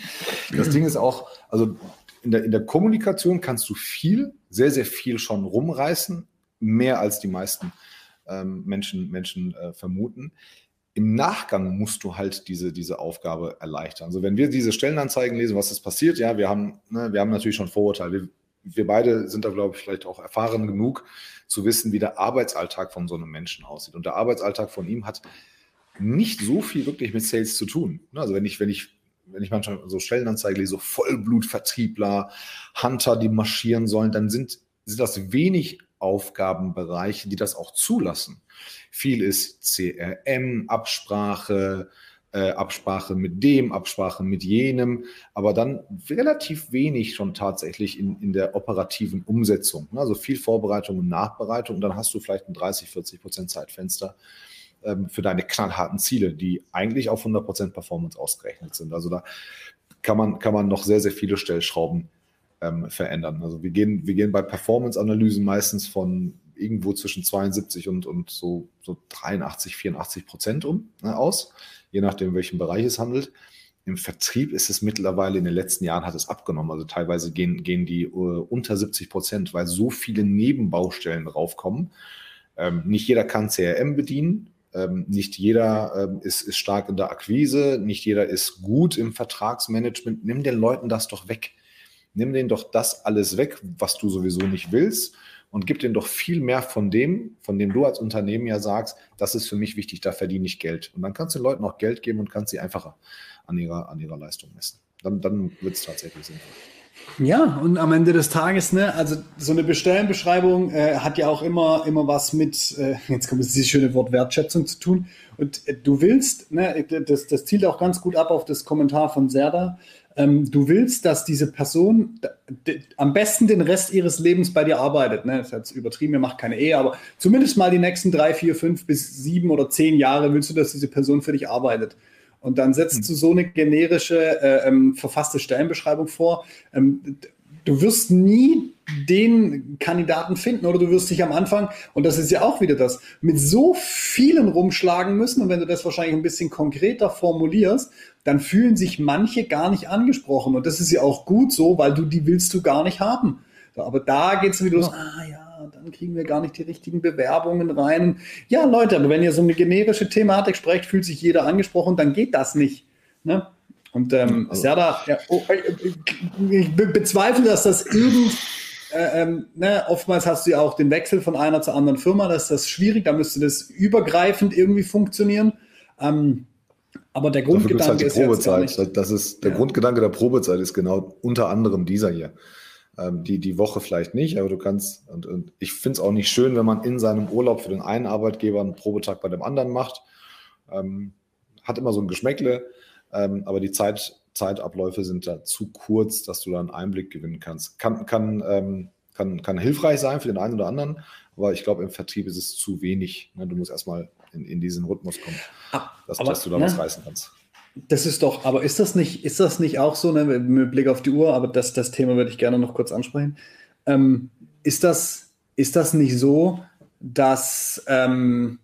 S1: Das Ding ist auch, also in der, in der Kommunikation kannst du viel, sehr, sehr viel schon rumreißen, mehr als die meisten ähm, Menschen, Menschen äh, vermuten. Im Nachgang musst du halt diese, diese Aufgabe erleichtern. Also wenn wir diese Stellenanzeigen lesen, was ist passiert, ja, wir haben, ne, wir haben natürlich schon Vorurteile. Wir, wir beide sind da, glaube ich, vielleicht auch erfahren genug, zu wissen, wie der Arbeitsalltag von so einem Menschen aussieht. Und der Arbeitsalltag von ihm hat nicht so viel wirklich mit Sales zu tun. Ne, also wenn ich, wenn ich, wenn ich manchmal so Stellenanzeigen lese, Vollblutvertriebler, Hunter, die marschieren sollen, dann sind, sind das wenig Aufgabenbereiche, die das auch zulassen. Viel ist CRM, Absprache, äh, Absprache mit dem, Absprache mit jenem, aber dann relativ wenig schon tatsächlich in, in der operativen Umsetzung. Ne? Also viel Vorbereitung und Nachbereitung und dann hast du vielleicht ein 30, 40 Prozent Zeitfenster ähm, für deine knallharten Ziele, die eigentlich auf 100 Prozent Performance ausgerechnet sind. Also da kann man, kann man noch sehr, sehr viele Stellschrauben ähm, verändern. Also wir gehen, wir gehen bei Performance-Analysen meistens von irgendwo zwischen 72 und, und so, so 83, 84 Prozent um ne, aus je nachdem, in welchem Bereich es handelt. Im Vertrieb ist es mittlerweile in den letzten Jahren hat es abgenommen. Also teilweise gehen, gehen die uh, unter 70 Prozent, weil so viele Nebenbaustellen draufkommen. Ähm, nicht jeder kann CRM bedienen. Ähm, nicht jeder ähm, ist, ist stark in der Akquise. Nicht jeder ist gut im Vertragsmanagement. Nimm den Leuten das doch weg. Nimm denen doch das alles weg, was du sowieso nicht willst und gib denen doch viel mehr von dem, von dem du als Unternehmen ja sagst, das ist für mich wichtig, da verdiene ich Geld. Und dann kannst du den Leuten auch Geld geben und kannst sie einfacher an ihrer, an ihrer Leistung messen. Dann, dann wird es tatsächlich sinnvoll.
S2: Ja, und am Ende des Tages, ne, also so eine Bestellenbeschreibung äh, hat ja auch immer, immer was mit, äh, jetzt kommt dieses schöne Wort Wertschätzung zu tun. Und äh, du willst, ne, das, das zielt auch ganz gut ab auf das Kommentar von Serda, ähm, du willst, dass diese Person am besten den Rest ihres Lebens bei dir arbeitet. Ne? Das ist jetzt übertrieben, ihr macht keine Ehe, aber zumindest mal die nächsten drei, vier, fünf bis sieben oder zehn Jahre willst du, dass diese Person für dich arbeitet. Und dann setzt mhm. du so eine generische, äh, ähm, verfasste Stellenbeschreibung vor. Ähm, du wirst nie den Kandidaten finden oder du wirst dich am Anfang, und das ist ja auch wieder das, mit so vielen rumschlagen müssen. Und wenn du das wahrscheinlich ein bisschen konkreter formulierst, dann fühlen sich manche gar nicht angesprochen. Und das ist ja auch gut so, weil du die willst du gar nicht haben. Aber da geht es wieder los, ah ja, dann kriegen wir gar nicht die richtigen Bewerbungen rein. Ja, Leute, aber wenn ihr so eine generische Thematik sprecht, fühlt sich jeder angesprochen, dann geht das nicht. Ne? Und ähm, also. Serda, ja, oh, ich bezweifle, dass das irgend, äh, ähm, ne, oftmals hast du ja auch den Wechsel von einer zur anderen Firma, das ist das schwierig, da müsste das übergreifend irgendwie funktionieren. Ähm, aber der Grundgedanke halt die ist
S1: Probezeit. Nicht, das ist der ja. Grundgedanke der Probezeit ist genau unter anderem dieser hier. Ähm, die, die Woche vielleicht nicht, aber du kannst, und, und ich finde es auch nicht schön, wenn man in seinem Urlaub für den einen Arbeitgeber einen Probetag bei dem anderen macht. Ähm, hat immer so ein Geschmäckle, ähm, aber die Zeit, Zeitabläufe sind da zu kurz, dass du da einen Einblick gewinnen kannst. Kann, kann, ähm, kann, kann hilfreich sein für den einen oder anderen, aber ich glaube, im Vertrieb ist es zu wenig. Ne? Du musst erstmal in, in diesen Rhythmus kommen, ah, dass, aber, dass du da ne? was reißen kannst.
S2: Das ist doch, aber ist das nicht, ist das nicht auch so, ne, mit Blick auf die Uhr, aber das, das Thema würde ich gerne noch kurz ansprechen. Ähm, ist, das, ist das nicht so, dass, ähm,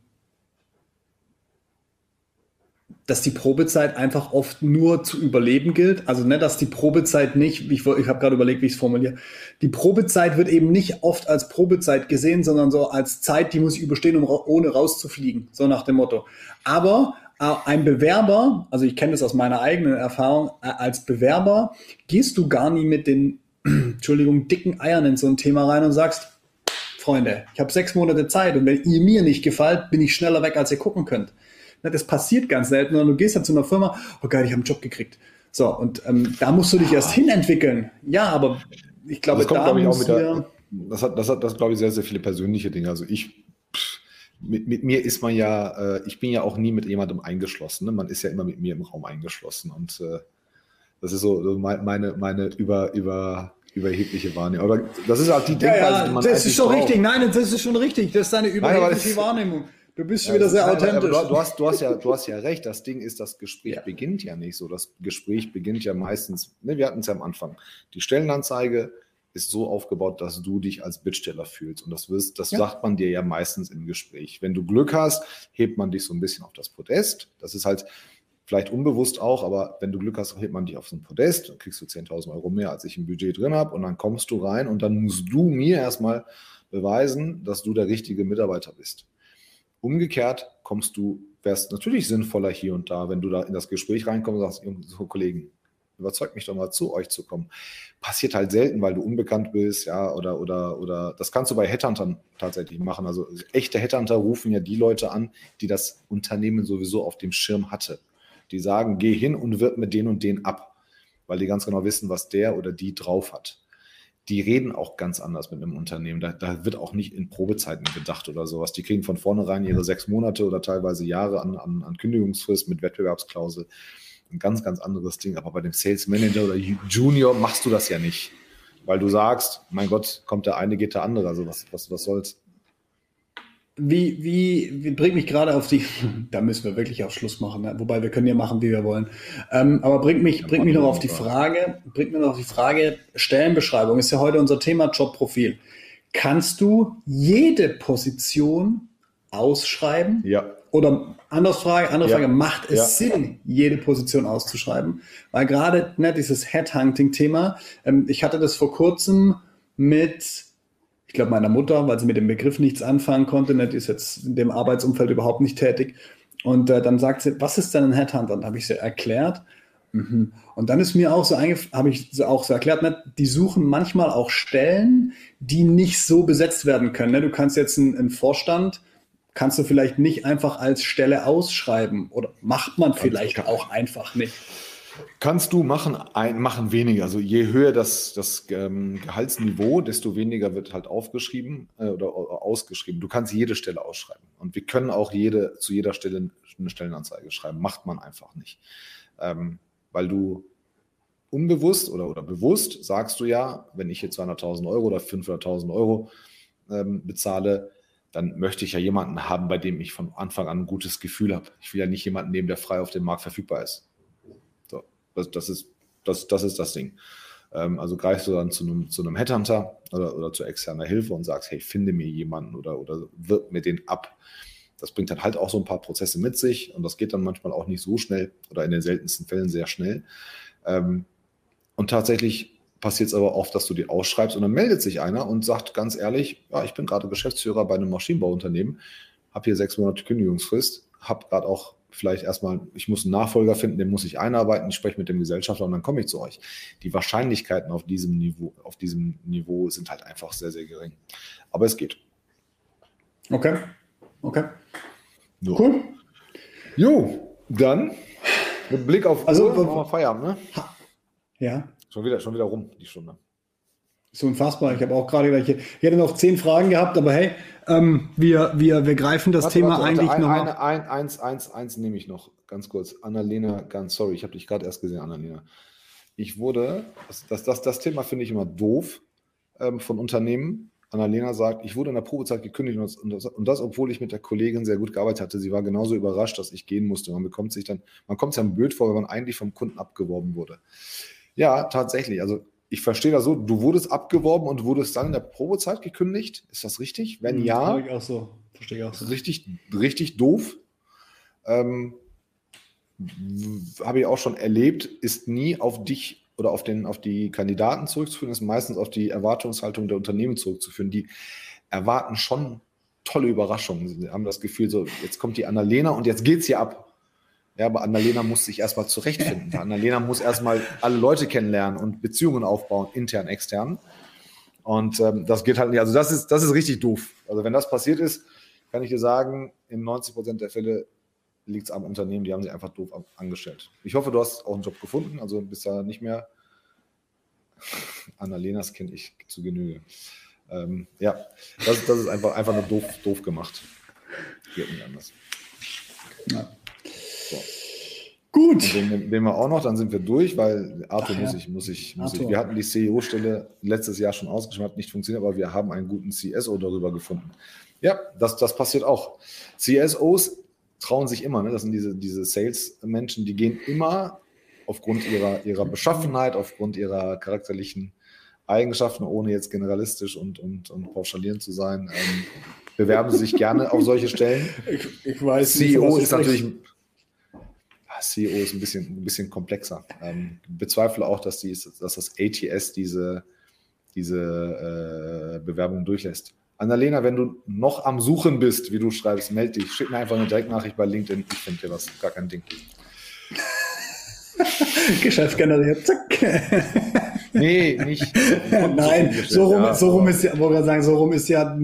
S2: dass die Probezeit einfach oft nur zu überleben gilt. Also ne, dass die Probezeit nicht, ich, ich habe gerade überlegt, wie ich es formuliere, die Probezeit wird eben nicht oft als Probezeit gesehen, sondern so als Zeit, die muss ich überstehen, um ohne rauszufliegen, so nach dem Motto. Aber äh, ein Bewerber, also ich kenne das aus meiner eigenen Erfahrung, äh, als Bewerber gehst du gar nie mit den, Entschuldigung, dicken Eiern in so ein Thema rein und sagst, Freunde, ich habe sechs Monate Zeit und wenn ihr mir nicht gefällt, bin ich schneller weg, als ihr gucken könnt. Das passiert ganz selten, sondern du gehst halt zu einer Firma, oh geil, ich habe einen Job gekriegt. So, und ähm, da musst du dich erst hinentwickeln. Ja, aber ich glaube,
S1: das kommt, da glaube ich, auch mit der, das hat, das hat, das glaube ich, sehr, sehr viele persönliche Dinge. Also ich, mit, mit mir ist man ja, äh, ich bin ja auch nie mit jemandem eingeschlossen. Ne? Man ist ja immer mit mir im Raum eingeschlossen. Und äh, das ist so, meine, meine über, über, überhebliche Wahrnehmung. Aber das ist halt die
S2: Denkweise, ja, ja, die man Das ist schon braucht. richtig. Nein, das ist schon richtig. Das ist deine überhebliche Nein, Wahrnehmung. Du bist schon wieder sehr authentisch.
S1: Du, du, hast, du, hast ja, du hast ja recht. Das Ding ist, das Gespräch ja. beginnt ja nicht so. Das Gespräch beginnt ja meistens, ne, wir hatten es ja am Anfang. Die Stellenanzeige ist so aufgebaut, dass du dich als Bittsteller fühlst. Und das, wirst, das ja. sagt man dir ja meistens im Gespräch. Wenn du Glück hast, hebt man dich so ein bisschen auf das Podest. Das ist halt vielleicht unbewusst auch, aber wenn du Glück hast, hebt man dich auf so ein Podest, dann kriegst du 10.000 Euro mehr, als ich im Budget drin habe. Und dann kommst du rein und dann musst du mir erstmal beweisen, dass du der richtige Mitarbeiter bist. Umgekehrt kommst du, wärst natürlich sinnvoller hier und da, wenn du da in das Gespräch reinkommst und sagst, so Kollegen, überzeugt mich doch mal zu euch zu kommen. Passiert halt selten, weil du unbekannt bist, ja, oder, oder, oder das kannst du bei Headhuntern tatsächlich machen. Also echte Headhunter rufen ja die Leute an, die das Unternehmen sowieso auf dem Schirm hatte. Die sagen, geh hin und wirb mit den und den ab, weil die ganz genau wissen, was der oder die drauf hat. Die reden auch ganz anders mit einem Unternehmen. Da, da wird auch nicht in Probezeiten gedacht oder sowas. Die kriegen von vornherein ihre sechs Monate oder teilweise Jahre an, an, an Kündigungsfrist mit Wettbewerbsklausel ein ganz, ganz anderes Ding. Aber bei dem Sales Manager oder Junior machst du das ja nicht, weil du sagst, mein Gott, kommt der eine, geht der andere. Also was, was, was soll's?
S2: Wie, wie, wie bringt mich gerade auf die, da müssen wir wirklich auf Schluss machen, ne? wobei wir können ja machen, wie wir wollen. Ähm, aber bringt mich, ja, bringt mich noch auf die Frage, bringt mir noch auf die Frage, Stellenbeschreibung ist ja heute unser Thema Jobprofil. Kannst du jede Position ausschreiben?
S1: Ja.
S2: Oder andere Frage, andere ja. Frage, macht es ja. Sinn, jede Position auszuschreiben? Weil gerade ne, dieses Headhunting-Thema, ähm, ich hatte das vor kurzem mit, ich glaube, meiner Mutter, weil sie mit dem Begriff nichts anfangen konnte, ne, die ist jetzt in dem Arbeitsumfeld überhaupt nicht tätig. Und äh, dann sagt sie, was ist denn ein Headhunter? Dann habe ich sie erklärt. Mhm. Und dann ist mir auch so habe ich sie auch so erklärt, ne, die suchen manchmal auch Stellen, die nicht so besetzt werden können. Ne? Du kannst jetzt einen, einen Vorstand kannst du vielleicht nicht einfach als Stelle ausschreiben oder macht man vielleicht auch einfach nicht.
S1: Kannst du machen, ein, machen weniger. Also je höher das, das ähm, Gehaltsniveau, desto weniger wird halt aufgeschrieben äh, oder ausgeschrieben. Du kannst jede Stelle ausschreiben. Und wir können auch jede, zu jeder Stelle eine Stellenanzeige schreiben. Macht man einfach nicht. Ähm, weil du unbewusst oder, oder bewusst sagst du ja, wenn ich jetzt 200.000 Euro oder 500.000 Euro ähm, bezahle, dann möchte ich ja jemanden haben, bei dem ich von Anfang an ein gutes Gefühl habe. Ich will ja nicht jemanden nehmen, der frei auf dem Markt verfügbar ist. Das, das ist, das, das ist das Ding. Ähm, also greifst du dann zu einem, zu einem Headhunter oder, oder zu externer Hilfe und sagst, hey, finde mir jemanden oder, oder wirb mir den ab. Das bringt dann halt auch so ein paar Prozesse mit sich und das geht dann manchmal auch nicht so schnell oder in den seltensten Fällen sehr schnell. Ähm, und tatsächlich passiert es aber oft, dass du die ausschreibst und dann meldet sich einer und sagt ganz ehrlich, ja, ich bin gerade Geschäftsführer bei einem Maschinenbauunternehmen, habe hier sechs Monate Kündigungsfrist, habe gerade auch vielleicht erstmal, ich muss einen Nachfolger finden, den muss ich einarbeiten, ich spreche mit dem Gesellschafter und dann komme ich zu euch. Die Wahrscheinlichkeiten auf diesem Niveau, auf diesem Niveau sind halt einfach sehr, sehr gering. Aber es geht.
S2: Okay. Okay.
S1: So. Cool. Jo, dann mit Blick auf
S2: also, Uhr, Feierabend, ne?
S1: Ja. Schon wieder, schon wieder rum, die Stunde.
S2: So unfassbar. Ich habe auch gerade gleich, ich hätte noch zehn Fragen gehabt, aber hey, ähm, wir, wir, wir greifen das warte, Thema warte, eigentlich
S1: ein,
S2: noch.
S1: Eine, ein, eins, eins, eins nehme ich noch, ganz kurz. Annalena, ganz sorry, ich habe dich gerade erst gesehen, Annalena. Ich wurde, das, das, das, das Thema finde ich immer doof ähm, von Unternehmen. Annalena sagt, ich wurde in der Probezeit gekündigt und das, und, das, und das, obwohl ich mit der Kollegin sehr gut gearbeitet hatte. Sie war genauso überrascht, dass ich gehen musste. Man bekommt sich dann, man kommt sich dann blöd vor, wenn man eigentlich vom Kunden abgeworben wurde. Ja, tatsächlich. Also ich verstehe das so, du wurdest abgeworben und wurdest dann in der Probezeit gekündigt. Ist das richtig? Wenn hm, ja,
S2: ich auch so. Verstehe ich auch so.
S1: Richtig, richtig doof. Ähm, habe ich auch schon erlebt, ist nie auf dich oder auf, den, auf die Kandidaten zurückzuführen, ist meistens auf die Erwartungshaltung der Unternehmen zurückzuführen. Die erwarten schon tolle Überraschungen. Sie haben das Gefühl, so, jetzt kommt die Annalena und jetzt geht's hier ab. Ja, aber Annalena muss sich erstmal zurechtfinden. Annalena muss erstmal alle Leute kennenlernen und Beziehungen aufbauen, intern, extern. Und ähm, das geht halt nicht. Also das ist, das ist richtig doof. Also wenn das passiert ist, kann ich dir sagen, in 90 Prozent der Fälle liegt es am Unternehmen, die haben sich einfach doof angestellt. Ich hoffe, du hast auch einen Job gefunden, also bist da nicht mehr. Annalenas kenne ich zu Genüge. Ähm, ja, das, das ist einfach, einfach nur doof, doof gemacht. Geht nicht anders. Ja. So. Gut. Den nehmen wir auch noch, dann sind wir durch, weil Arthur Ach, muss ich, muss ich, muss ich. Wir hatten die CEO-Stelle letztes Jahr schon ausgeschrieben, hat nicht funktioniert, aber wir haben einen guten CSO darüber gefunden. Ja, das, das passiert auch. CSOs trauen sich immer, ne? das sind diese, diese Sales-Menschen, die gehen immer aufgrund ihrer, ihrer Beschaffenheit, aufgrund ihrer charakterlichen Eigenschaften, ohne jetzt generalistisch und, und, und pauschalierend zu sein, ähm, bewerben sie sich gerne auf solche Stellen.
S2: Ich, ich weiß
S1: CEO nicht, ist natürlich CEO ist ein bisschen, ein bisschen komplexer. Ähm, bezweifle auch, dass, die, dass das ATS diese, diese äh, Bewerbung durchlässt. Annalena, wenn du noch am Suchen bist, wie du schreibst, melde dich. Schick mir einfach eine Direktnachricht bei LinkedIn. Ich finde dir was. Gar kein Ding.
S2: Geschäft generiert. Zack.
S1: Nee, nicht.
S2: Nein, so rum, ja, so rum ist ja, wollte sagen, so rum ist ja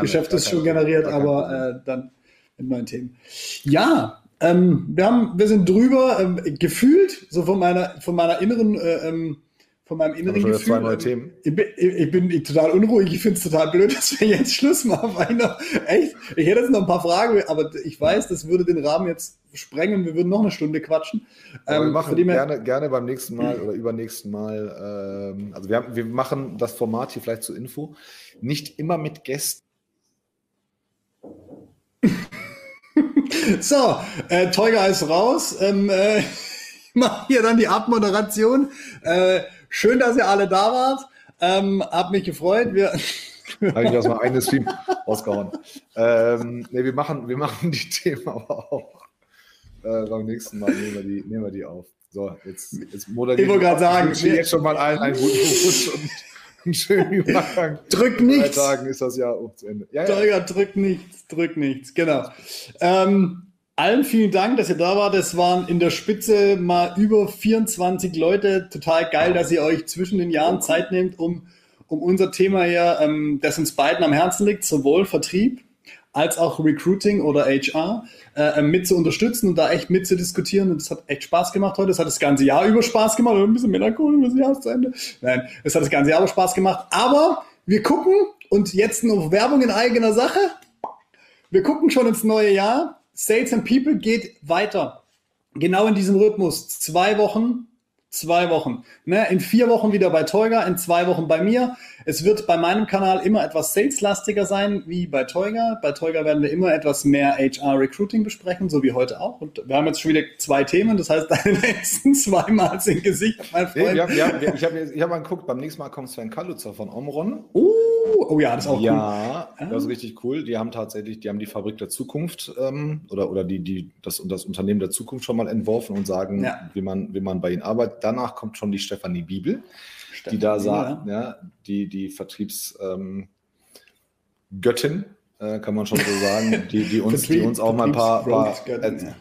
S2: Geschäft ist schon generiert, aber äh, dann mit neuen Themen. Ja, ähm, wir haben, wir sind drüber ähm, gefühlt, so von meiner, von meiner inneren äh, ähm, von meinem inneren Gefühl.
S1: Zwei neue Themen.
S2: Ich bin, ich bin total unruhig. Ich finde es total blöd, dass wir jetzt Schluss machen. Noch, echt, ich hätte jetzt noch ein paar Fragen, aber ich weiß, das würde den Rahmen jetzt sprengen. Wir würden noch eine Stunde quatschen.
S1: Ähm, wir machen gerne, gerne beim nächsten Mal oder übernächsten Mal. Ähm, also wir, haben, wir machen das Format hier vielleicht zur Info nicht immer mit Gästen.
S2: so, äh, Teuger ist raus. Ähm, äh, ich mache hier dann die Abmoderation. Äh, Schön, dass ihr alle da wart. Ähm, hab mich gefreut. Wir
S1: habe ich aus meinem eigenen Stream rausgehauen. Ähm, nee, wir machen, wir machen die Themen aber auch. Äh, beim nächsten Mal nehmen wir die, nehmen wir die auf. So, jetzt, jetzt
S2: moderieren Ich wollte gerade sagen,
S1: ich jetzt schon mal allen einen guten Rutsch und einen schönen Übergang.
S2: Drück nichts.
S1: In drei Tagen ist das Jahr auch zu Ende.
S2: Ja, ja. drück nichts, drück nichts, genau. Ähm, allen vielen Dank, dass ihr da wart. Es waren in der Spitze mal über 24 Leute. Total geil, dass ihr euch zwischen den Jahren Zeit nehmt, um, um unser Thema hier, ähm, das uns beiden am Herzen liegt, sowohl Vertrieb als auch Recruiting oder HR, äh, mit zu unterstützen und da echt mit zu diskutieren. Und es hat echt Spaß gemacht heute. Es hat das ganze Jahr über Spaß gemacht. Ein bisschen melancholisch, das Jahr zu Ende. Nein, es hat das ganze Jahr über Spaß gemacht. Aber wir gucken und jetzt noch Werbung in eigener Sache. Wir gucken schon ins neue Jahr Sales and People geht weiter. Genau in diesem Rhythmus. Zwei Wochen, zwei Wochen. Ne? In vier Wochen wieder bei Teuga, in zwei Wochen bei mir. Es wird bei meinem Kanal immer etwas saleslastiger sein wie bei Teuga. Bei Teuga werden wir immer etwas mehr HR Recruiting besprechen, so wie heute auch. Und wir haben jetzt schon wieder zwei Themen. Das heißt, deine nächsten zweimal sind Gesicht,
S1: mein Freund. Nee, wir haben, wir haben, wir, ich habe ich hab mal geguckt, beim nächsten Mal kommt Sven Kalutzer von Omron.
S2: Uh, oh ja, das ist auch
S1: ja, cool. Ja, das ist richtig cool. Die haben tatsächlich, die haben die Fabrik der Zukunft ähm, oder, oder die, die, das, das Unternehmen der Zukunft schon mal entworfen und sagen, ja. wie, man, wie man bei ihnen arbeitet. Danach kommt schon die Stefanie Bibel, Stefanie die da sagt, ja. die, die Vertriebsgöttin, ähm, äh, kann man schon so sagen, die, die, uns, die uns auch mal ein paar, paar er,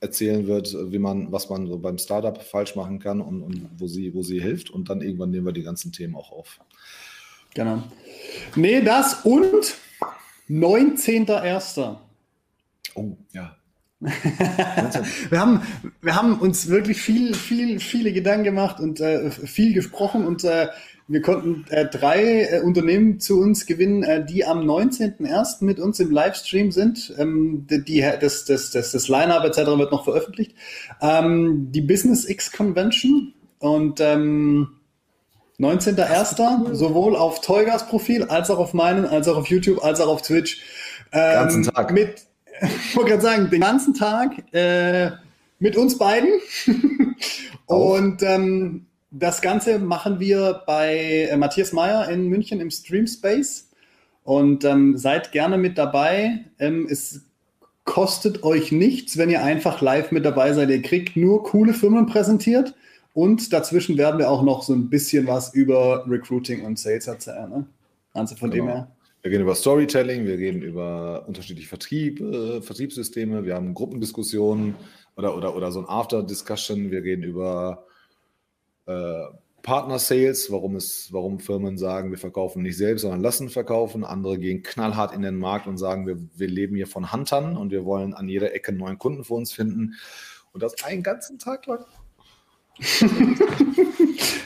S1: erzählen wird, wie man, was man so beim Startup falsch machen kann und, und wo, sie, wo sie hilft. Und dann irgendwann nehmen wir die ganzen Themen auch auf.
S2: Genau. Nee, das und 19.01.
S1: Oh, ja.
S2: wir, haben, wir haben uns wirklich viel, viel, viele Gedanken gemacht und äh, viel gesprochen und äh, wir konnten äh, drei äh, Unternehmen zu uns gewinnen, äh, die am 19.01. mit uns im Livestream sind. Ähm, die, das das, das, das Line-Up etc. wird noch veröffentlicht. Ähm, die Business X Convention und ähm, 19.01. Cool. sowohl auf Teugas Profil als auch auf meinen, als auch auf YouTube, als auch auf Twitch.
S1: Ähm, ganzen Tag.
S2: Mit, ich wollte gerade sagen, den ganzen Tag äh, mit uns beiden. Und ähm, das Ganze machen wir bei äh, Matthias Meyer in München im Stream Space. Und ähm, seid gerne mit dabei. Ähm, es kostet euch nichts, wenn ihr einfach live mit dabei seid. Ihr kriegt nur coole Firmen präsentiert und dazwischen werden wir auch noch so ein bisschen was über Recruiting und Sales erzählen. Ne? Also von genau. dem her.
S1: Wir gehen über Storytelling, wir gehen über unterschiedliche Vertrieb, äh, Vertriebssysteme, wir haben Gruppendiskussionen oder, oder, oder so ein After-Discussion, wir gehen über äh, Partner-Sales, warum, warum Firmen sagen, wir verkaufen nicht selbst, sondern lassen verkaufen. Andere gehen knallhart in den Markt und sagen, wir, wir leben hier von Huntern und wir wollen an jeder Ecke neuen Kunden für uns finden. Und das einen ganzen Tag lang.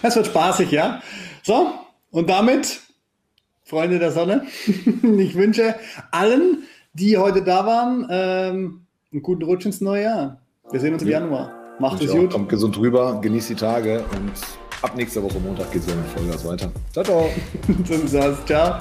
S2: das wird spaßig, ja. So, und damit, Freunde der Sonne, ich wünsche allen, die heute da waren, ähm, einen guten Rutsch ins neue Jahr. Wir sehen uns im Januar. Macht es gut.
S1: Kommt gesund rüber, genießt die Tage und Ab nächster Woche Montag geht es wieder mit Vollgas weiter.
S2: Ciao, ciao. Ciao.